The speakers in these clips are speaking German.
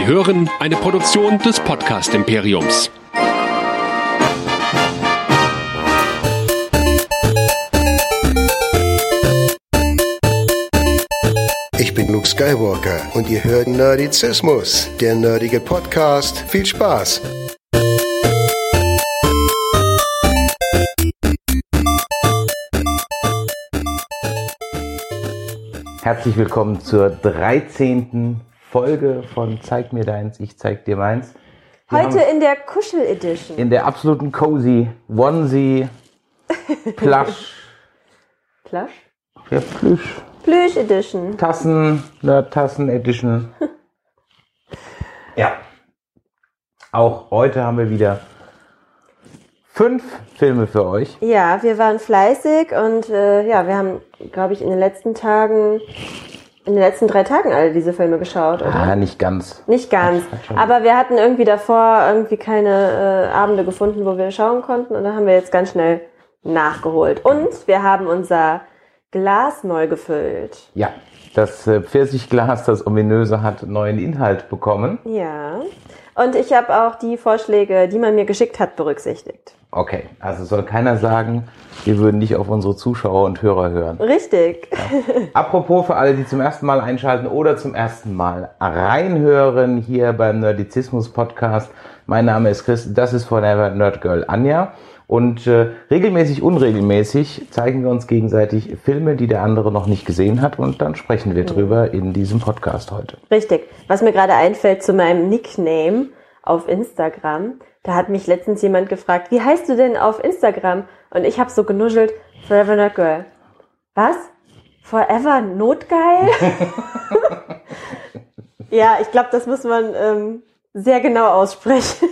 Sie hören eine Produktion des Podcast Imperiums. Ich bin Luke Skywalker und ihr hört Nerdizismus, der nerdige Podcast. Viel Spaß! Herzlich willkommen zur 13. Folge von Zeig mir deins, ich zeig dir meins. Wir Heute in der Kuschel Edition. in der absoluten Cozy Onesie Plush, Plush? ja, Plüsch, Plüsch Edition. Tassen, Nerd-Tassen Edition. Ja. Auch heute haben wir wieder fünf Filme für euch. Ja, wir waren fleißig und äh, ja, wir haben, glaube ich, in den letzten Tagen, in den letzten drei Tagen alle diese Filme geschaut, oder? Ah, nicht ganz. Nicht ganz. Aber wir hatten irgendwie davor irgendwie keine äh, Abende gefunden, wo wir schauen konnten und dann haben wir jetzt ganz schnell nachgeholt. Und wir haben unser Glas neu gefüllt. Ja, das äh, Pfirsichglas, das ominöse, hat neuen Inhalt bekommen. Ja. Und ich habe auch die Vorschläge, die man mir geschickt hat, berücksichtigt. Okay, also soll keiner sagen, wir würden nicht auf unsere Zuschauer und Hörer hören. Richtig. Apropos für alle, die zum ersten Mal einschalten oder zum ersten Mal reinhören hier beim Nerdizismus Podcast. Mein Name ist Chris, das ist Forever Nerd Girl Anja. Und äh, regelmäßig, unregelmäßig zeigen wir uns gegenseitig Filme, die der andere noch nicht gesehen hat. Und dann sprechen wir drüber in diesem Podcast heute. Richtig. Was mir gerade einfällt zu meinem Nickname auf Instagram, da hat mich letztens jemand gefragt, wie heißt du denn auf Instagram? Und ich habe so genuschelt, Forever Not Girl. Was? Forever Notgeil? ja, ich glaube, das muss man ähm, sehr genau aussprechen.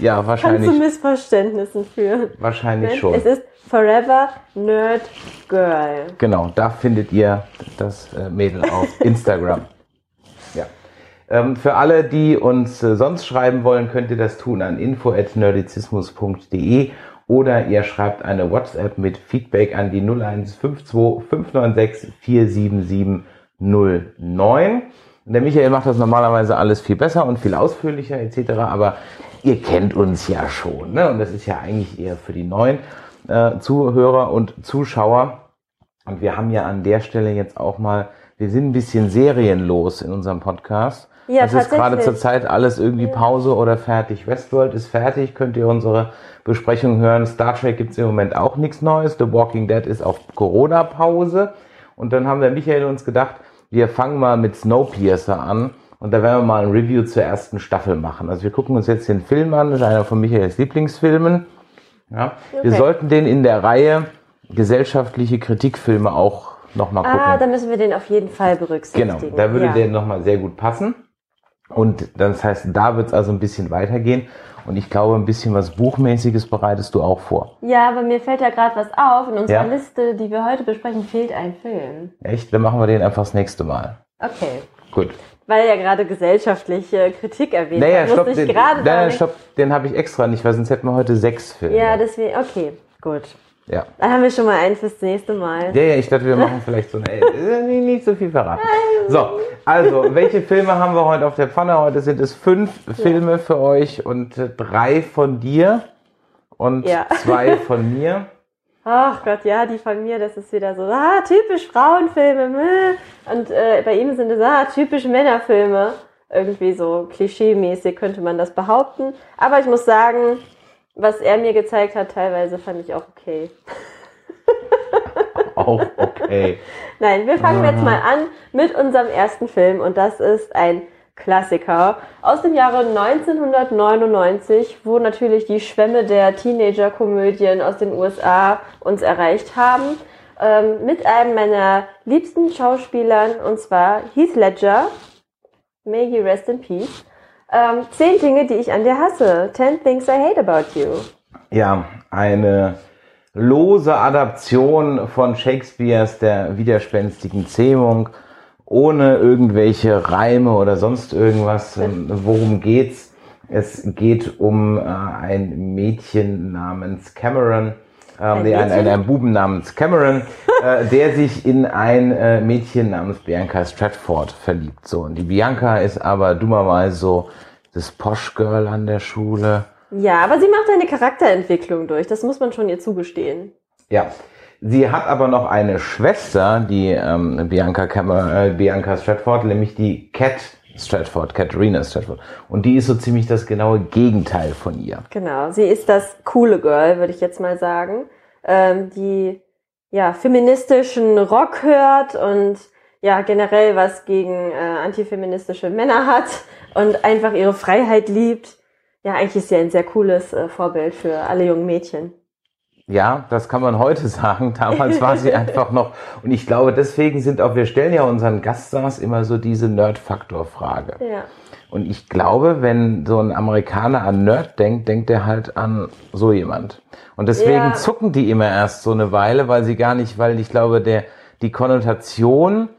Ja, Kann zu wahrscheinlich, Missverständnissen führen. wahrscheinlich schon. Es ist Forever Nerd Girl. Genau, da findet ihr das äh, Mädel auf Instagram. ja. Ähm, für alle, die uns äh, sonst schreiben wollen, könnt ihr das tun an info@nerdizismus.de oder ihr schreibt eine WhatsApp mit Feedback an die 0152 596 47709. Der Michael macht das normalerweise alles viel besser und viel ausführlicher etc. Aber ihr kennt uns ja schon. Ne? Und das ist ja eigentlich eher für die neuen äh, Zuhörer und Zuschauer. Und wir haben ja an der Stelle jetzt auch mal, wir sind ein bisschen serienlos in unserem Podcast. Ja, das ist gerade tatsächlich. zurzeit alles irgendwie Pause oder fertig. Westworld ist fertig, könnt ihr unsere Besprechung hören. Star Trek gibt's im Moment auch nichts Neues. The Walking Dead ist auf Corona-Pause. Und dann haben der Michael uns gedacht, wir fangen mal mit Snowpiercer an. Und da werden wir mal ein Review zur ersten Staffel machen. Also wir gucken uns jetzt den Film an, das ist einer von Michaels Lieblingsfilmen. Ja. Wir Okay. sollten den in der Reihe gesellschaftliche Kritikfilme auch nochmal gucken. Ah, da müssen wir den auf jeden Fall berücksichtigen. Genau, da würde ja. der nochmal sehr gut passen. Und das heißt, da wird es also ein bisschen weitergehen. Und ich glaube, ein bisschen was Buchmäßiges bereitest du auch vor. Ja, aber mir fällt da gerade was auf. In unserer Ja. Liste, die wir heute besprechen, fehlt ein Film. Echt? Dann machen wir den einfach das nächste Mal. Okay. Gut. Weil ja gerade gesellschaftliche Kritik erwähnt Naja, stopp, den, nein, nein, stopp, den habe ich extra nicht, weil sonst hätten wir heute sechs Filme. Ja, deswegen, okay, gut. Ja. Dann haben wir schon mal einen fürs nächste Mal. Ja, ja, ich dachte, wir machen vielleicht so eine, äh, nicht, so viel verraten. So, also, welche Filme haben wir heute auf der Pfanne? Heute sind es fünf Filme für euch und äh, drei von dir und Ja. zwei von mir. Ach Gott, ja, die von mir, das ist wieder so, ah, typisch Frauenfilme. Und äh, bei ihm sind es, ah, typisch Männerfilme. Irgendwie so klischee-mäßig könnte man das behaupten. Aber ich muss sagen, was er mir gezeigt hat, teilweise fand ich auch okay. Auch okay. Nein, wir fangen jetzt mal an mit unserem ersten Film und das ist ein Klassiker aus dem Jahre 1999, wo natürlich die Schwämme der Teenager-Komödien aus den USA uns erreicht haben, ähm, mit einem meiner liebsten Schauspielern und zwar Heath Ledger. May he rest in peace. Ähm, zehn Dinge, die ich an dir hasse. Ten things I hate about you. Ja, eine lose Adaption von Shakespeares der widerspenstigen Zähmung, ohne irgendwelche Reime oder sonst irgendwas. Ähm, Worum geht's? Es geht um äh, ein Mädchen namens Cameron, ähm, nee, ein, ein, ein Buben namens Cameron, äh, der sich in ein äh, Mädchen namens Bianca Stratford verliebt. So, und die Bianca ist aber dummerweise so das Posh-Girl an der Schule. Ja, aber sie macht eine Charakterentwicklung durch, das muss man schon ihr zugestehen. Ja. Sie hat aber noch eine Schwester, die ähm, Bianca, Cameron, äh, Bianca Stratford, nämlich die Cat Stratford, Katharina Stratford. Und die ist so ziemlich das genaue Gegenteil von ihr. Genau, sie ist das coole Girl, würde ich jetzt mal sagen, ähm, die ja feministischen Rock hört und ja generell was gegen äh, antifeministische Männer hat und einfach ihre Freiheit liebt. Ja, eigentlich ist sie ein sehr cooles äh, Vorbild für alle jungen Mädchen. Ja, das kann man heute sagen. Damals war sie einfach noch. Und ich glaube, deswegen sind auch, wir stellen ja unseren Gaststars immer so diese Nerd-Faktor-Frage. Ja. Und ich glaube, wenn so ein Amerikaner an Nerd denkt, denkt er halt an so jemand. Und deswegen Ja. zucken die immer erst so eine Weile, weil sie gar nicht, weil ich glaube, der, die Konnotation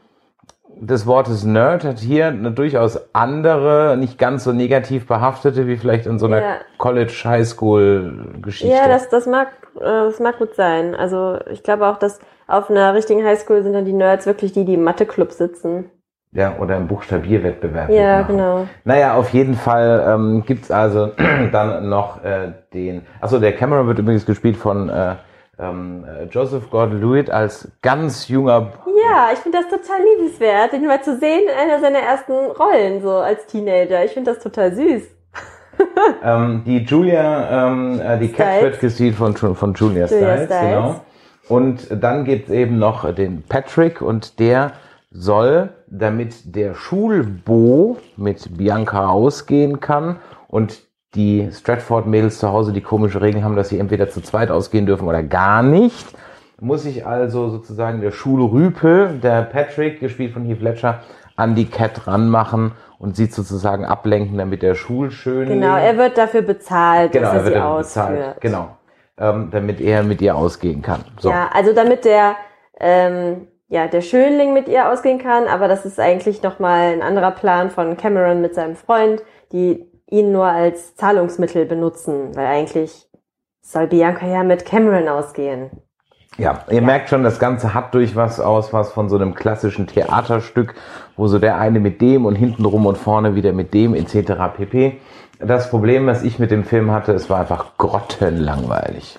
des Wortes Nerd hat hier eine durchaus andere, nicht ganz so negativ behaftete, wie vielleicht in so einer Ja. College-Highschool-Geschichte. Ja, das, das mag, äh, das mag gut sein. Also ich glaube auch, dass auf einer richtigen Highschool sind dann die Nerds wirklich die, die im Mathe-Club sitzen. Ja, oder im Buchstabierwettbewerb. Ja, mitmachen. genau. Naja, auf jeden Fall ähm, gibt's also dann noch äh, den. Achso, der Cameron wird übrigens gespielt von äh, ähm, äh, Joseph Gordon-Lewitt als ganz junger. Ja, ich finde das total liebenswert, den mal zu sehen in einer seiner ersten Rollen, so als Teenager. Ich finde das total süß. Ähm, die Julia, ähm, äh, die Cat wird gespielt von, von Julia, Julia Stiles, Stiles. genau. Und dann gibt's eben noch den Patrick und der soll, damit der Schulbo mit Bianca ausgehen kann und die Stratford-Mädels zu Hause die komische Regel haben, dass sie entweder zu zweit ausgehen dürfen oder gar nicht, muss sich also sozusagen der Schulrüpel, der Patrick, gespielt von Heath Ledger, an die Cat ranmachen und sie sozusagen ablenken, damit der Schulschönling... Genau, er wird dafür bezahlt, Genau, dass er er wird sie dafür ausführt. bezahlt. Genau. Ähm, damit er mit ihr ausgehen kann. So. Ja, also damit der, ähm, ja, der Schönling mit ihr ausgehen kann, aber das ist eigentlich nochmal ein anderer Plan von Cameron mit seinem Freund, die ihn nur als Zahlungsmittel benutzen, weil eigentlich soll Bianca ja mit Cameron ausgehen. Ja, ihr merkt schon, das Ganze hat durch was aus, was von so einem klassischen Theaterstück, wo so der eine mit dem und hintenrum und vorne wieder mit dem etc. pp. Das Problem, was ich mit dem Film hatte, es war einfach grottenlangweilig.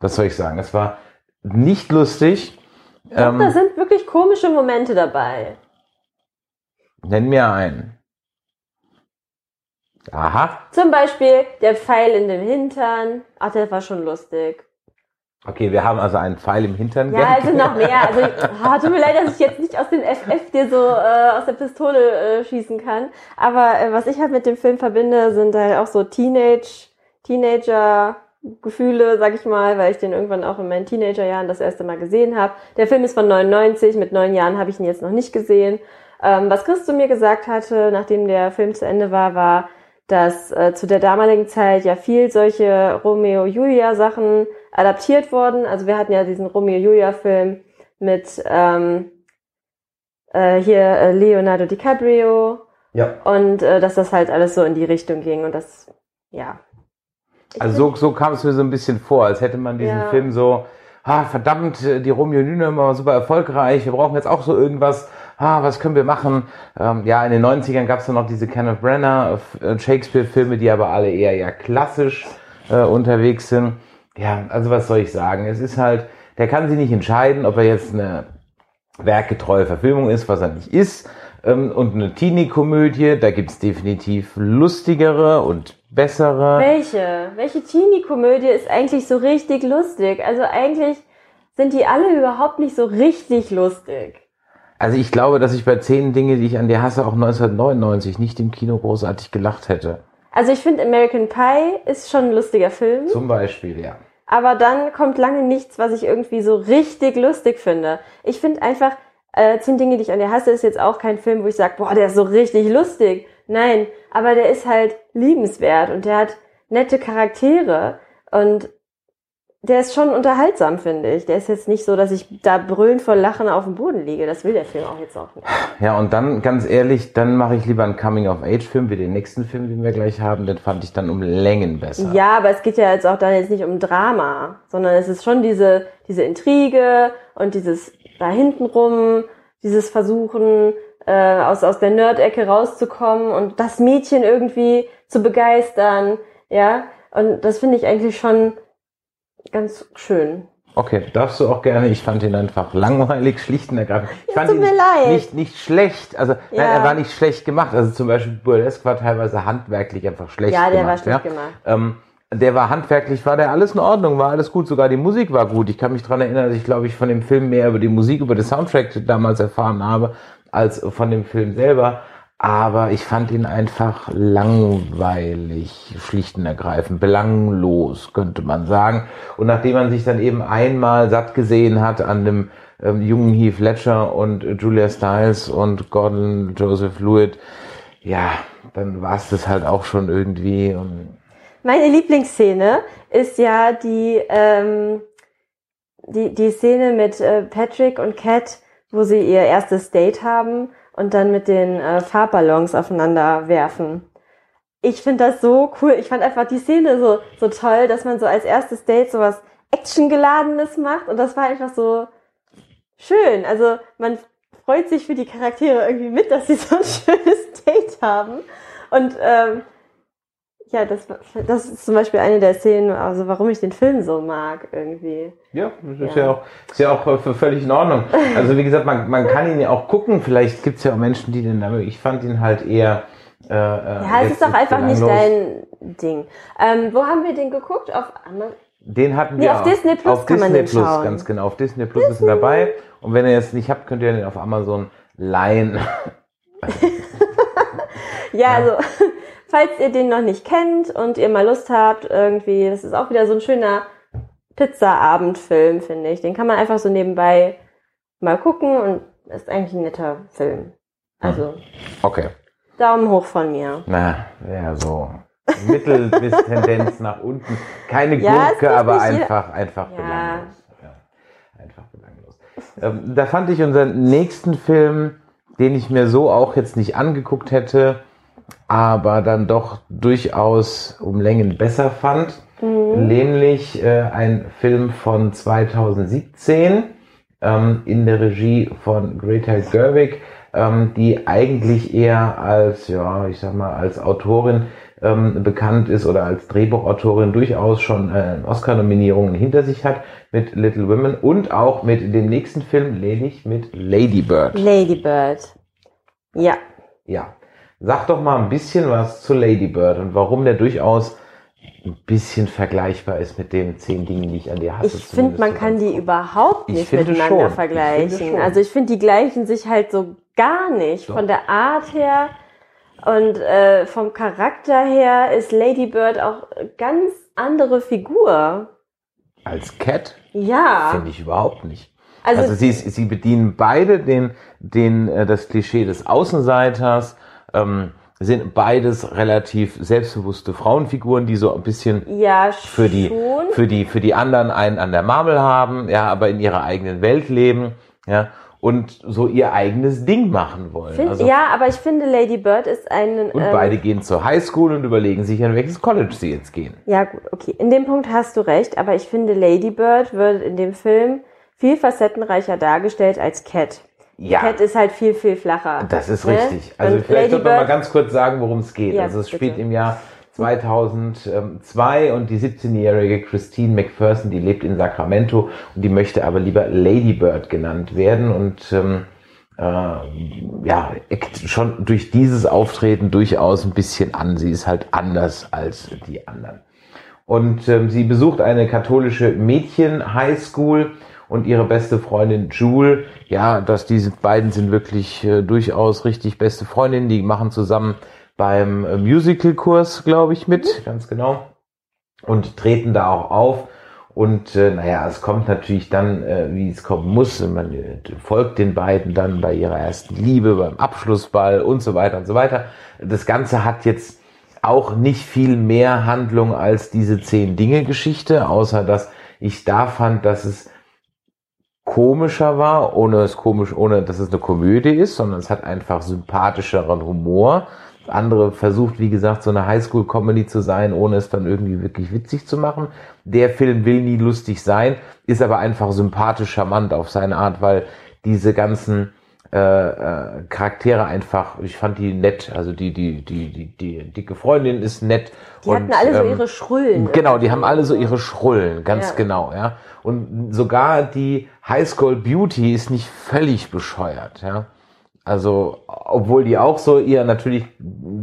Was soll ich sagen? Es war nicht lustig. Ich glaub, da Ähm, sind wirklich komische Momente dabei. nenn mir einen. Aha. Zum Beispiel der Pfeil in den Hintern. Ach, der war schon lustig. Okay, wir haben also einen Pfeil im Hintern. Ja, also noch mehr. Also, ah, tut mir leid, dass ich jetzt nicht aus dem FF dir so äh, aus der Pistole äh, schießen kann. Aber äh, was ich halt mit dem Film verbinde, sind halt auch so Teenage, Teenager-Gefühle, sag ich mal, weil ich den irgendwann auch in meinen Teenagerjahren das erste Mal gesehen habe. Der Film ist von 99, mit neun Jahren habe ich ihn jetzt noch nicht gesehen. Ähm, was Chris zu mir gesagt hatte, nachdem der Film zu Ende war, war, dass äh, zu der damaligen Zeit ja viel solche Romeo-Julia-Sachen adaptiert wurden. Also wir hatten ja diesen Romeo-Julia-Film mit ähm, äh, hier äh, Leonardo DiCaprio ja. und äh, dass das halt alles so in die Richtung ging und das, ja. Ich Also so, so kam es mir so ein bisschen vor, als hätte man diesen Ja. Film so, ah, verdammt, die Romeo und Julia war super erfolgreich, wir brauchen jetzt auch so irgendwas, ah, was können wir machen? Ähm, ja, in den 90ern gab es dann noch diese Kenneth Branagh äh, Shakespeare-Filme, die aber alle eher ja klassisch äh, unterwegs sind. Ja, also was soll ich sagen? Es ist halt, der kann sich nicht entscheiden, ob er jetzt eine werkgetreue Verfilmung ist, was er nicht ist. Ähm, und eine Teenie-Komödie, da gibt's definitiv lustigere und bessere. Welche? Welche Teenie-Komödie ist eigentlich so richtig lustig? Also eigentlich sind die alle überhaupt nicht so richtig lustig. Also ich glaube, dass ich bei zehn Dinge, die ich an dir hasse, auch 1999 nicht im Kino großartig gelacht hätte. Also ich finde American Pie ist schon ein lustiger Film. Zum Beispiel, ja. Aber dann kommt lange nichts, was ich irgendwie so richtig lustig finde. Ich finde einfach, äh, zehn Dinge, die ich an dir hasse, ist jetzt auch kein Film, wo ich sage, boah, der ist so richtig lustig. Nein, aber der ist halt liebenswert und der hat nette Charaktere. Und der ist schon unterhaltsam, finde ich. Der ist jetzt nicht so, dass ich da brüllend vor Lachen auf dem Boden liege. Das will der Film auch jetzt auch nicht. Ja, und dann, ganz ehrlich, dann mache ich lieber einen Coming-of-Age-Film wie den nächsten Film, den wir gleich haben. Den fand ich dann um Längen besser. Ja, aber es geht ja jetzt auch dann jetzt nicht um Drama, sondern es ist schon diese, diese Intrige und dieses da hintenrum, dieses Versuchen, äh, aus, aus der Nerd-Ecke rauszukommen und das Mädchen irgendwie zu begeistern. Ja, und das finde ich eigentlich schon ganz schön. Okay, darfst du auch gerne. Ich fand ihn einfach langweilig, schlicht und ergreifend. Ich Ja, fand tut ihn mir leid. nicht nicht schlecht. Also nein, Ja. er war nicht schlecht gemacht. Also zum Beispiel Burlesque war teilweise handwerklich einfach schlecht Ja, gemacht. der war schlecht gemacht. Ähm, der war handwerklich, war der alles in Ordnung, war alles gut. Sogar die Musik war gut. Ich kann mich dran erinnern, dass ich glaube ich von dem Film mehr über die Musik, über den Soundtrack damals erfahren habe, als von dem Film selber. Aber ich fand ihn einfach langweilig, schlicht und ergreifend, belanglos, könnte man sagen. Und nachdem man sich dann eben einmal satt gesehen hat an dem ähm, jungen Heath Ledger und Julia Stiles und Gordon Joseph Lewitt, ja, dann war es das halt auch schon irgendwie. Meine Lieblingsszene ist ja die, ähm, die, die Szene mit äh, Patrick und Kat, wo sie ihr erstes Date haben und dann mit den äh, Farbballons aufeinander werfen. Ich finde das so cool. Ich fand einfach die Szene so, so toll, dass man so als erstes Date sowas Actiongeladenes macht und das war einfach so schön. Also man freut sich für die Charaktere irgendwie mit, dass sie so ein schönes Date haben. Und ähm, ja, das, das ist zum Beispiel eine der Szenen, also warum ich den Film so mag irgendwie. Ja, das ist Ja. ja, auch, ist ja auch äh, völlig in Ordnung. Also wie gesagt, man, man kann ihn ja auch gucken. Vielleicht gibt es ja auch Menschen, die den, aber ich fand ihn halt eher. Äh, Ja, es ist doch einfach nicht dein Ding. Ähm, wo haben wir den geguckt? Auf Amazon? Den hatten Nee, wir auf auch. Disney Plus auf kann man Disney den Plus, schauen. ganz genau. Auf Disney Plus ist er dabei. Und wenn ihr es nicht habt, könnt ihr den auf Amazon leihen. Ja, also falls ihr den noch nicht kennt und ihr mal Lust habt, irgendwie, das ist auch wieder so ein schöner Pizza-Abendfilm, finde ich. Den kann man einfach so nebenbei mal gucken und ist eigentlich ein netter Film. Also Okay. Daumen hoch von mir. Na, ja, so. Mittel bis Tendenz nach unten. Keine Ja, Gurke, aber einfach, einfach Ja. belanglos. Ja, einfach belanglos. Ähm, da fand ich unseren nächsten Film, den ich mir so auch jetzt nicht angeguckt hätte, aber dann doch durchaus um Längen besser fand. Nämlich äh, ein Film von 2017 ähm, in der Regie von Greta Gerwig, ähm, die eigentlich eher als, ja, ich sag mal, als Autorin ähm, bekannt ist oder als Drehbuchautorin durchaus schon äh, Oscar-Nominierungen hinter sich hat mit Little Women und auch mit dem nächsten Film, nämlich mit Lady Bird. Ladybird. Ja. Ja. Sag doch mal ein bisschen was zu Lady Bird und warum der durchaus ein bisschen vergleichbar ist mit den zehn Dingen, die ich an dir hasse. Ich finde, man kann die überhaupt Ich nicht miteinander schon. Ich vergleichen. schon. Also ich finde, die gleichen sich halt so gar nicht. Doch. Von der Art her und äh, vom Charakter her ist Lady Bird auch ganz andere Figur. Als Cat Ja. finde ich überhaupt nicht. Also- Also, sie, sie bedienen beide den, den, äh, das Klischee des Außenseiters, ähm, sind beides relativ selbstbewusste Frauenfiguren, die so ein bisschen Ja, für die, für die, für die anderen einen an der Marmel haben, ja, aber in ihrer eigenen Welt leben, ja, und so ihr eigenes Ding machen wollen. Find, also, ja, aber ich finde, Lady Bird ist ein. und ähm, beide gehen zur Highschool und überlegen sich, an welches College sie jetzt gehen. Ja, gut, okay. In dem Punkt hast du recht, aber ich finde, Lady Bird wird in dem Film viel facettenreicher dargestellt als Cat. Ja. Cat ist halt viel, viel flacher. Das ist ne? richtig. Also Und vielleicht Lady sollte man mal ganz kurz sagen, worum es geht. Ja, also es bitte. spielt im Jahr 2002 und die 17-jährige Christine McPherson, die lebt in Sacramento und die möchte aber lieber Lady Bird genannt werden und ähm, äh, ja, schon durch dieses Auftreten durchaus ein bisschen an. Sie ist halt anders als die anderen. Und ähm, sie besucht eine katholische Mädchen-Highschool und ihre beste Freundin Jule, ja, dass diese beiden sind wirklich äh, durchaus richtig beste Freundinnen, die machen zusammen beim äh, Musical-Kurs, glaube ich, mit, ganz genau, und treten da auch auf. Und äh, naja, es kommt natürlich dann, äh, wie es kommen muss. Man äh, folgt den beiden dann bei ihrer ersten Liebe, beim Abschlussball und so weiter und so weiter. Das Ganze hat jetzt auch nicht viel mehr Handlung als diese zehn Dinge Geschichte, außer dass ich da fand, dass es komischer war, ohne es komisch, ohne dass es eine Komödie ist, sondern es hat einfach sympathischeren Humor. Andere versucht, wie gesagt, so eine Highschool-Comedy zu sein, ohne es dann irgendwie wirklich witzig zu machen. Der Film will nie lustig sein, ist aber einfach sympathisch charmant auf seine Art, weil diese ganzen äh, äh, Charaktere einfach, ich fand die nett, also die, die, die, die, die dicke Freundin ist nett. Die und, hatten alle so ihre Schrullen. Genau, die haben alle so ihre Schrullen, ganz ja. genau, ja. Und sogar die High School Beauty ist nicht völlig bescheuert, ja. Also, obwohl die auch so eher natürlich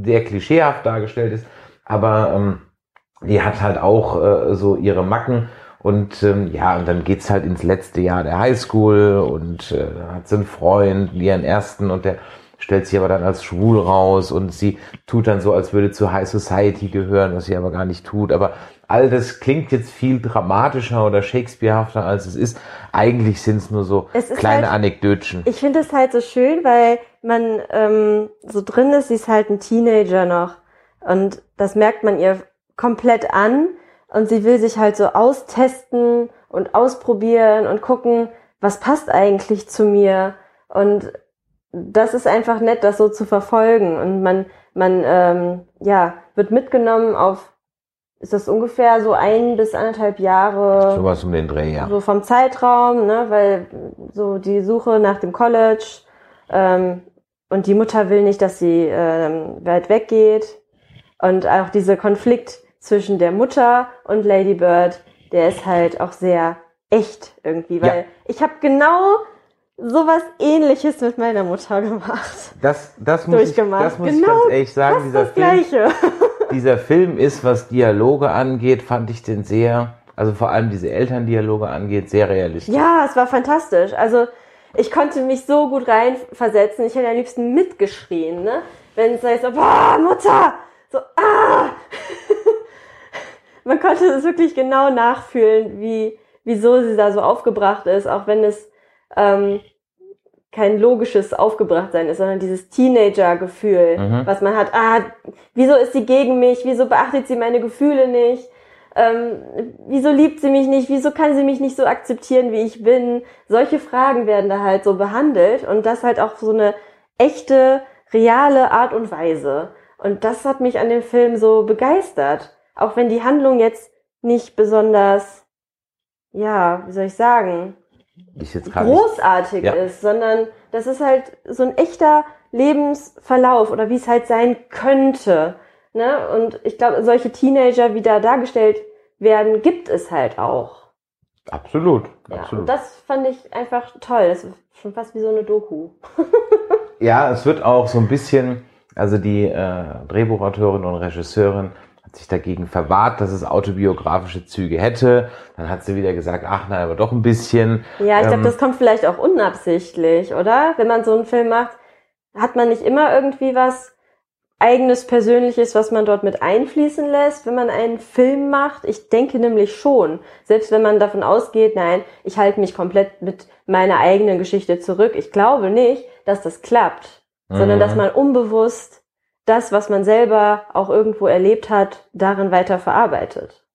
sehr klischeehaft dargestellt ist, aber ähm, die hat halt auch äh, so ihre Macken und ähm, ja, und dann geht's halt ins letzte Jahr der Highschool und äh, hat sie einen Freund, ihren ersten und der stellt sich aber dann als schwul raus und sie tut dann so, als würde zu High Society gehören, was sie aber gar nicht tut. Aber all das klingt jetzt viel dramatischer oder Shakespearehafter, als es ist. Eigentlich sind es nur so kleine halt, Anekdötchen. Ich finde es halt so schön, weil man ähm, so drin ist, sie ist halt ein Teenager noch. Und das merkt man ihr komplett an. Und sie will sich halt so austesten und ausprobieren und gucken, was passt eigentlich zu mir. Und das ist einfach nett, das so zu verfolgen. Und man, man ähm, ja, wird mitgenommen auf, ist das ungefähr so ein bis anderthalb Jahre. Sowas um den Dreh, ja. So vom Zeitraum, ne, weil so die Suche nach dem College ähm, und die Mutter will nicht, dass sie ähm, weit weggeht. Und auch dieser Konflikt zwischen der Mutter und Lady Bird, der ist halt auch sehr echt irgendwie, weil ja. ich habe genau sowas ähnliches mit meiner Mutter gemacht. Das, das muss, ich, das muss genau ich ganz ehrlich sagen, dieser das Film, Gleiche. dieser Film ist, was Dialoge angeht, fand ich den sehr, also vor allem diese Elterndialoge angeht, sehr realistisch. Ja, es war fantastisch. Also ich konnte mich so gut reinversetzen. Ich hätte am liebsten mitgeschrien, ne? Wenn es heißt so, boah, Mutter! So, ah! Man konnte es wirklich genau nachfühlen, wie, wieso sie da so aufgebracht ist, auch wenn es ähm, kein logisches Aufgebrachtsein ist, sondern dieses Teenager-Gefühl, mhm. was man hat, ah, wieso ist sie gegen mich, wieso beachtet sie meine Gefühle nicht, ähm, wieso liebt sie mich nicht, wieso kann sie mich nicht so akzeptieren, wie ich bin. Solche Fragen werden da halt so behandelt und das halt auch so eine echte, reale Art und Weise. Und das hat mich an dem Film so begeistert. Auch wenn die Handlung jetzt nicht besonders, ja, wie soll ich sagen, großartig ja. ist, sondern das ist halt so ein echter Lebensverlauf oder wie es halt sein könnte. Ne? Und ich glaube, solche Teenager, wie da dargestellt werden, gibt es halt auch. Absolut, ja, absolut. Und das fand ich einfach toll. Das ist schon fast wie so eine Doku. ja, es wird auch so ein bisschen, also die äh, Drehbuchautorin und Regisseurin hat sich dagegen verwahrt, dass es autobiografische Züge hätte. Dann hat sie wieder gesagt, ach nein, aber doch ein bisschen. Ja, ich ähm, glaube, das kommt vielleicht auch unabsichtlich, oder? Wenn man so einen Film macht, hat man nicht immer irgendwie was eigenes Persönliches, was man dort mit einfließen lässt, wenn man einen Film macht? Ich denke nämlich schon. Selbst wenn man davon ausgeht, nein, ich halte mich komplett mit meiner eigenen Geschichte zurück. Ich glaube nicht, dass das klappt, mhm. sondern dass man unbewusst das, was man selber auch irgendwo erlebt hat, darin weiter verarbeitet.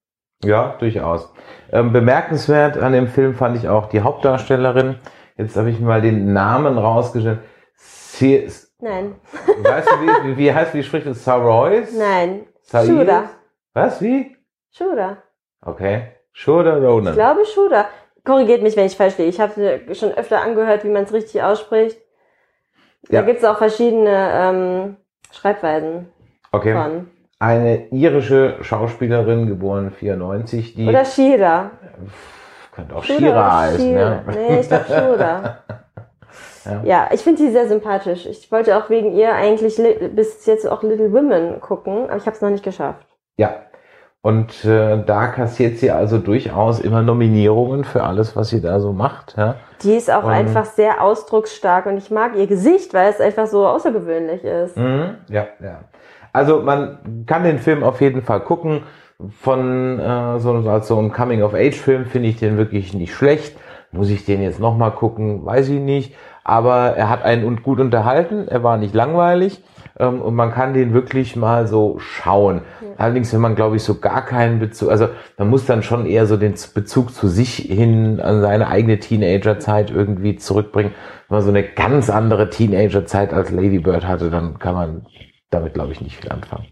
Ja, durchaus. Ähm, bemerkenswert an dem Film fand ich auch die Hauptdarstellerin. Jetzt habe ich mal den Namen rausgestellt. Sie, Nein. Weißt du, wie, wie heißt, wie spricht es? Sarois? Nein. Shura. Was, wie? Shura. Okay. Shura Ronan. Ich glaube Shura. Korrigiert mich, wenn ich falsch liege. Ich habe schon öfter angehört, wie man es richtig ausspricht. Da ja. gibt es auch verschiedene ähm, Schreibweisen. Okay. Von. Eine irische Schauspielerin, geboren 94, die. Oder Shira. Könnte auch Shira, Shira heißen, ne? Nee, ich glaube Shura. ja. ja, ich finde sie sehr sympathisch. Ich wollte auch wegen ihr eigentlich bis jetzt auch Little Women gucken, aber ich habe es noch nicht geschafft. Ja, und äh, da kassiert sie also durchaus immer Nominierungen für alles, was sie da so macht. Ja? Die ist auch und, einfach sehr ausdrucksstark und ich mag ihr Gesicht, weil es einfach so außergewöhnlich ist. Mhm, ja, ja. Also man kann den Film auf jeden Fall gucken. Von äh, so, als so einem Coming-of-Age-Film finde ich den wirklich nicht schlecht. Muss ich den jetzt nochmal gucken? Weiß ich nicht. aber er hat einen und gut unterhalten, er war nicht langweilig ähm, und man kann den wirklich mal so schauen. Allerdings, wenn man, glaube ich, so gar keinen Bezug, also man muss dann schon eher so den Bezug zu sich hin an seine eigene Teenagerzeit irgendwie zurückbringen. Wenn man so eine ganz andere Teenagerzeit als Lady Bird hatte, dann kann man damit, glaube ich, nicht viel anfangen.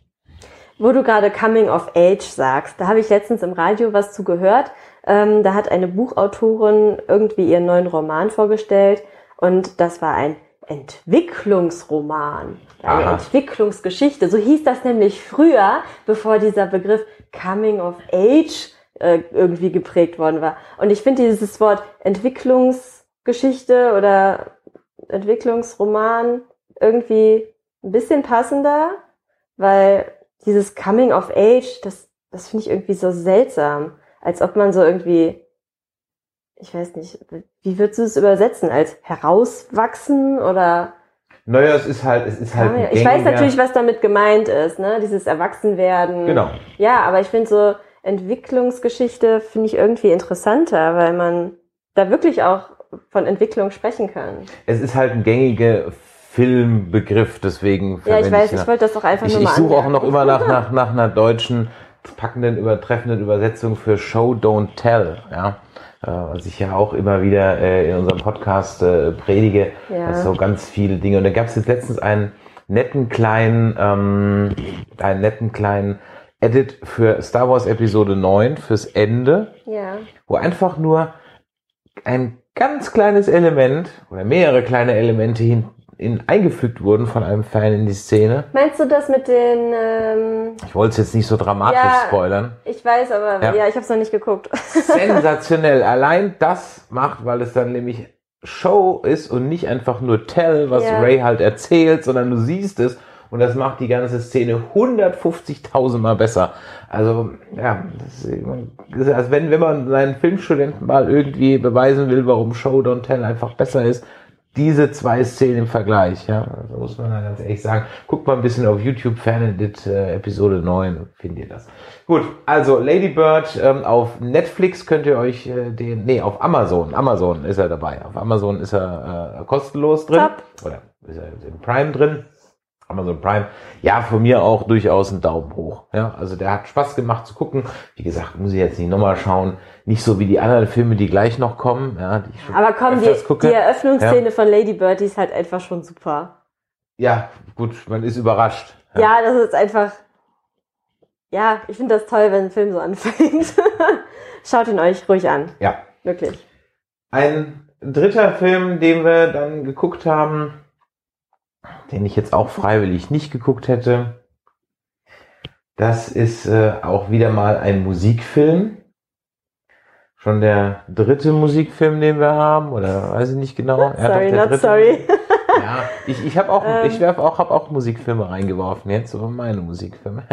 Wo du gerade Coming of Age sagst, da habe ich letztens im Radio was zu gehört. Ähm, da hat eine Buchautorin irgendwie ihren neuen Roman vorgestellt und das war ein Entwicklungsroman, eine Aha. Entwicklungsgeschichte. So hieß das nämlich früher, bevor dieser Begriff Coming of Age äh, irgendwie geprägt worden war. Und ich finde dieses Wort Entwicklungsgeschichte oder Entwicklungsroman irgendwie ein bisschen passender, weil dieses Coming of Age, das, das finde ich irgendwie so seltsam. Als ob man so irgendwie, ich weiß nicht, wie würdest du es übersetzen? Als herauswachsen oder? Naja, es ist halt, es ist halt. ein ich weiß natürlich, was damit gemeint ist, ne? Dieses Erwachsenwerden. Genau. Ja, aber ich finde so Entwicklungsgeschichte finde ich irgendwie interessanter, weil man da wirklich auch von Entwicklung sprechen kann. Es ist halt ein gängiger Filmbegriff, deswegen Ja, ich weiß, ihn. ich wollte das auch einfach Ich, nur ich mal suche auch noch immer nach, nach, nach einer deutschen, packenden, übertreffenden Übersetzung für Show, Don't Tell, ja. Äh, Was ich ja auch immer wieder äh, in unserem Podcast äh, predige. Ja. Das so ganz viele Dinge. Und da gab es jetzt letztens einen netten kleinen, ähm, einen netten kleinen Edit für Star Wars Episode 9 fürs Ende Ja. wo einfach nur ein ganz kleines Element oder mehrere kleine Elemente hin, in, eingefügt wurden von einem Fan in die Szene. Meinst du das mit den, ähm, Ich wollte es jetzt nicht so dramatisch Ja. spoilern. ich weiß, aber Ja. ja, ich habe es noch nicht geguckt. Sensationell. Allein das macht, weil es dann nämlich Show ist und nicht einfach nur Tell, was Ja. Ray halt erzählt, sondern du siehst es und das macht die ganze Szene 150.000 Mal besser. Also, ja, das ist, das ist, als wenn, wenn man seinen Filmstudenten mal irgendwie beweisen will, warum Show Don't Tell einfach besser ist, diese zwei Szenen im Vergleich, ja, also muss man dann ganz ehrlich sagen. Guckt mal ein bisschen auf YouTube, Fanedit, äh, Episode 9, findet ihr das. Gut, also Lady Bird ähm, auf Netflix könnt ihr euch äh, den, nee, auf Amazon, Amazon ist er dabei. Auf Amazon ist er äh, kostenlos drin. Top. Oder ist er in Prime drin. Amazon Prime. Ja, von mir auch durchaus ein Daumen hoch. Ja, also der hat Spaß gemacht zu gucken. Wie gesagt, muss ich jetzt nicht nochmal schauen. Nicht so wie die anderen Filme, die gleich noch kommen. Ja, Aber komm, die, gucke. die Eröffnungsszene von Lady Bird, ist halt einfach schon super. Ja, gut, man ist überrascht. Ja, das ist einfach. Ja, ich finde das toll, wenn ein Film so anfängt. Schaut ihn euch ruhig an. ja. Wirklich. Ein dritter Film, den wir dann geguckt haben, den ich jetzt auch freiwillig nicht geguckt hätte, das ist äh, auch wieder mal ein Musikfilm. Schon der dritte Musikfilm, den wir haben, oder weiß ich nicht genau. Ja, sorry, der not dritte sorry. Ja, ich, ich habe auch, Ähm. ich werf auch, habe auch Musikfilme reingeworfen jetzt, aber meine Musikfilme.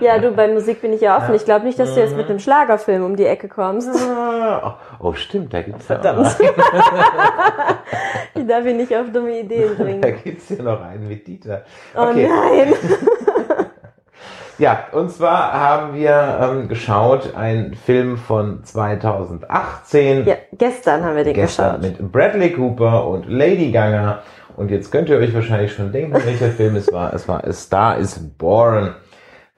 Ja, du, bei Musik bin ich ja offen. Ja. Ich glaube nicht, dass du jetzt mit einem Schlagerfilm um die Ecke kommst. oh, oh, stimmt, da gibt's ja auch Verdammt. Ich darf ihn nicht auf dumme Ideen Da bringen. gibt's ja noch einen mit Dieter. Oh nein. Ja, und zwar haben wir ähm, geschaut, einen Film von 2018. Ja, gestern haben wir den gestern geschaut. mit Bradley Cooper und Lady Gaga. Und jetzt könnt ihr euch wahrscheinlich schon denken, welcher Film es war. Es war A Star is Born.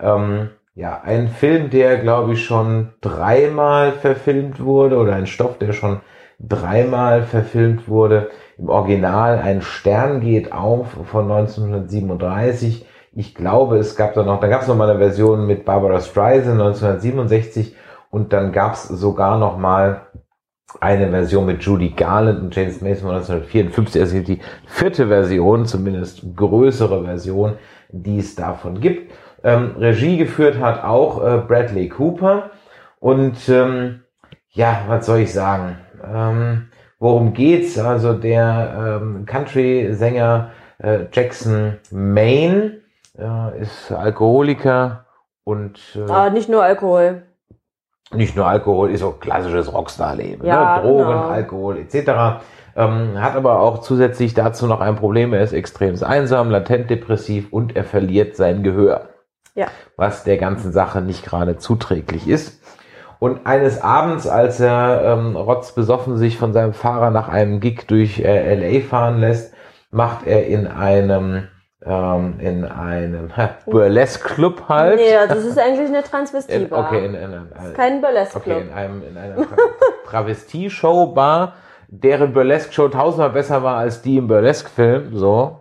Ähm, ja, ein Film, der, glaube ich, schon dreimal verfilmt wurde oder ein Stoff, der schon dreimal verfilmt wurde. Im Original Ein Stern geht auf von 1937. Ich glaube, es gab da noch, da gab es noch mal eine Version mit Barbara Streisand 1967 und dann gab es sogar noch mal eine Version mit Judy Garland und James Mason von 1954. Also die vierte Version, zumindest größere Version, die es davon gibt. Ähm, Regie geführt hat auch äh, Bradley Cooper. Und ähm, ja, was soll ich sagen? Ähm, worum geht's? Also der ähm, Country-Sänger äh, Jackson Maine äh, ist Alkoholiker und äh, Ah, nicht nur Alkohol. nicht nur Alkohol, ist auch klassisches Rockstar-Leben. Ja, ne? Drogen, genau. Alkohol etc. Ähm, hat aber auch zusätzlich dazu noch ein Problem. Er ist extrem einsam, latent depressiv und er verliert sein Gehör. Ja. Was der ganzen Sache nicht gerade zuträglich ist. Und eines Abends, als er ähm, rotzbesoffen sich von seinem Fahrer nach einem Gig durch äh, LA fahren lässt, macht er in einem ähm, in einem Burlesque-Club halt. Nee, das ist eigentlich eine Transvestie-Bar. Okay, in, in, in, ist kein Burlesque-Club. Okay, in, einem, in einer Travestie-Show-Bar, deren Burlesque-Show tausendmal besser war als die im Burlesque-Film. So.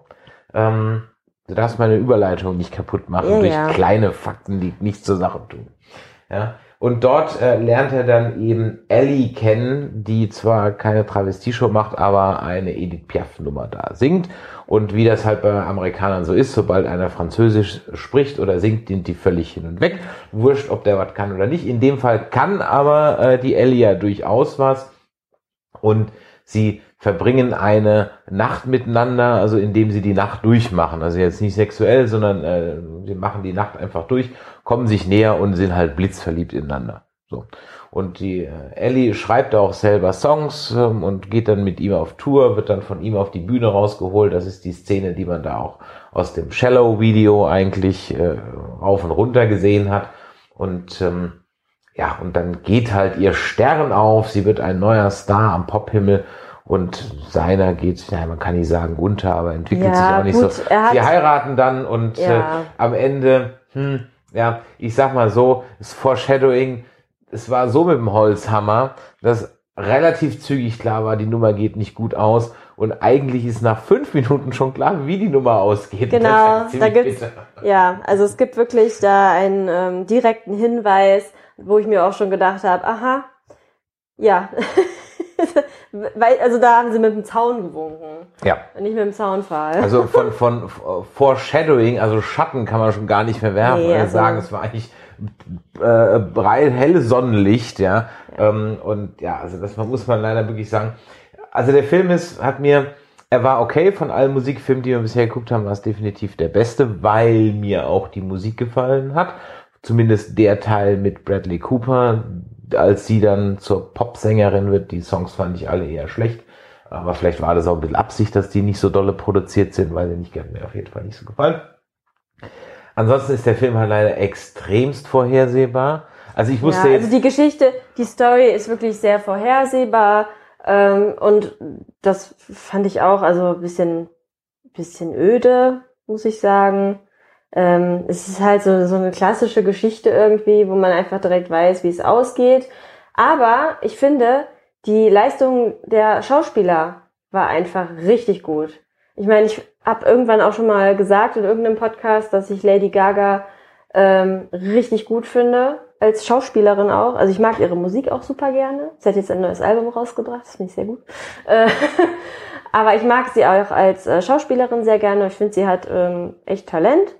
Ähm, du darfst meine Überleitung nicht kaputt machen Ja, durch ja. kleine Fakten, die nichts zur Sache tun. Ja. Und dort äh, lernt er dann eben Ellie kennen, die zwar keine Travestie-Show macht, aber eine Edith Piaf-Nummer da singt. Und wie das halt bei Amerikanern so ist, sobald einer Französisch spricht oder singt, sind die völlig hin und weg. Wurscht, ob der was kann oder nicht. In dem Fall kann aber äh, die Ellie ja durchaus was. Und sie verbringen eine Nacht miteinander, also indem sie die Nacht durchmachen. Also jetzt nicht sexuell, sondern äh, sie machen die Nacht einfach durch, kommen sich näher und sind halt blitzverliebt ineinander. So. Und die äh, Ellie schreibt auch selber Songs ähm, und geht dann mit ihm auf Tour, wird dann von ihm auf die Bühne rausgeholt. Das ist die Szene, die man da auch aus dem Shallow-Video eigentlich äh, rauf und runter gesehen hat. Und ähm, ja, und dann geht halt ihr Stern auf, sie wird ein neuer Star am Pophimmel und seiner geht, ja, man kann nicht sagen unter, aber entwickelt Ja, sich auch nicht gut, so. Sie heiraten dann und äh, Ja. am Ende, hm, ja, ich sag mal so, das Foreshadowing, es war so mit dem Holzhammer, dass relativ zügig klar war, die Nummer geht nicht gut aus und eigentlich ist nach fünf Minuten schon klar, wie die Nummer ausgeht. Genau, da gibt's, bitter. ja, also es gibt wirklich da einen ähm, direkten Hinweis, wo ich mir auch schon gedacht habe, aha, ja, weil, also da haben sie mit dem Zaun gewunken, Ja. nicht mit dem Zaunpfahl. Also von, von Foreshadowing, also Schatten kann man schon gar nicht mehr werfen. Nee, also- sagen, es war eigentlich äh, breit, helles Sonnenlicht, ja. Ähm, und ja, also das muss man leider wirklich sagen. Also der Film ist, hat mir, er war okay von allen Musikfilmen, die wir bisher geguckt haben, war es definitiv der beste, weil mir auch die Musik gefallen hat. Zumindest der Teil mit Bradley Cooper, als sie dann zur Popsängerin wird. Die Songs fand ich alle eher schlecht. Aber vielleicht war das auch ein bisschen Absicht, dass die nicht so dolle produziert sind, weil sie nicht hat mir auf jeden Fall nicht so gefallen. Ansonsten ist der Film halt leider extremst vorhersehbar. Also ich wusste ja, jetzt, also die Geschichte, die Story ist wirklich sehr vorhersehbar ähm, und das fand ich auch also ein bisschen, bisschen öde, muss ich sagen. Ähm, es ist halt so, so eine klassische Geschichte irgendwie, wo man einfach direkt weiß, wie es ausgeht. Aber ich finde, die Leistung der Schauspieler war einfach richtig gut. Ich meine, ich habe irgendwann auch schon mal gesagt in irgendeinem Podcast, dass ich Lady Gaga ähm, richtig gut finde, als Schauspielerin auch. Also ich mag ihre Musik auch super gerne. Sie hat jetzt ein neues Album rausgebracht, das finde ich sehr gut. Äh, aber ich mag sie auch als äh, Schauspielerin sehr gerne. Ich finde, sie hat ähm, echt Talent.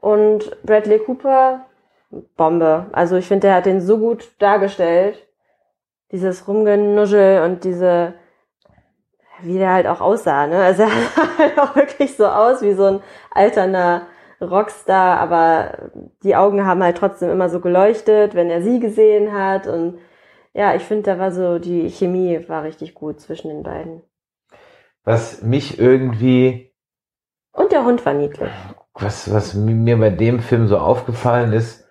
Und Bradley Cooper, Bombe. Also ich finde, der hat den so gut dargestellt. Dieses Rumgenuschel und diese, wie der halt auch aussah, ne? Also er sah halt auch wirklich so aus wie so ein alterner Rockstar, aber die Augen haben halt trotzdem immer so geleuchtet, wenn er sie gesehen hat. Und ja, ich finde, da war so, die Chemie war richtig gut zwischen den beiden. was mich irgendwie, Und der Hund war niedlich. was, was mir bei dem Film so aufgefallen ist,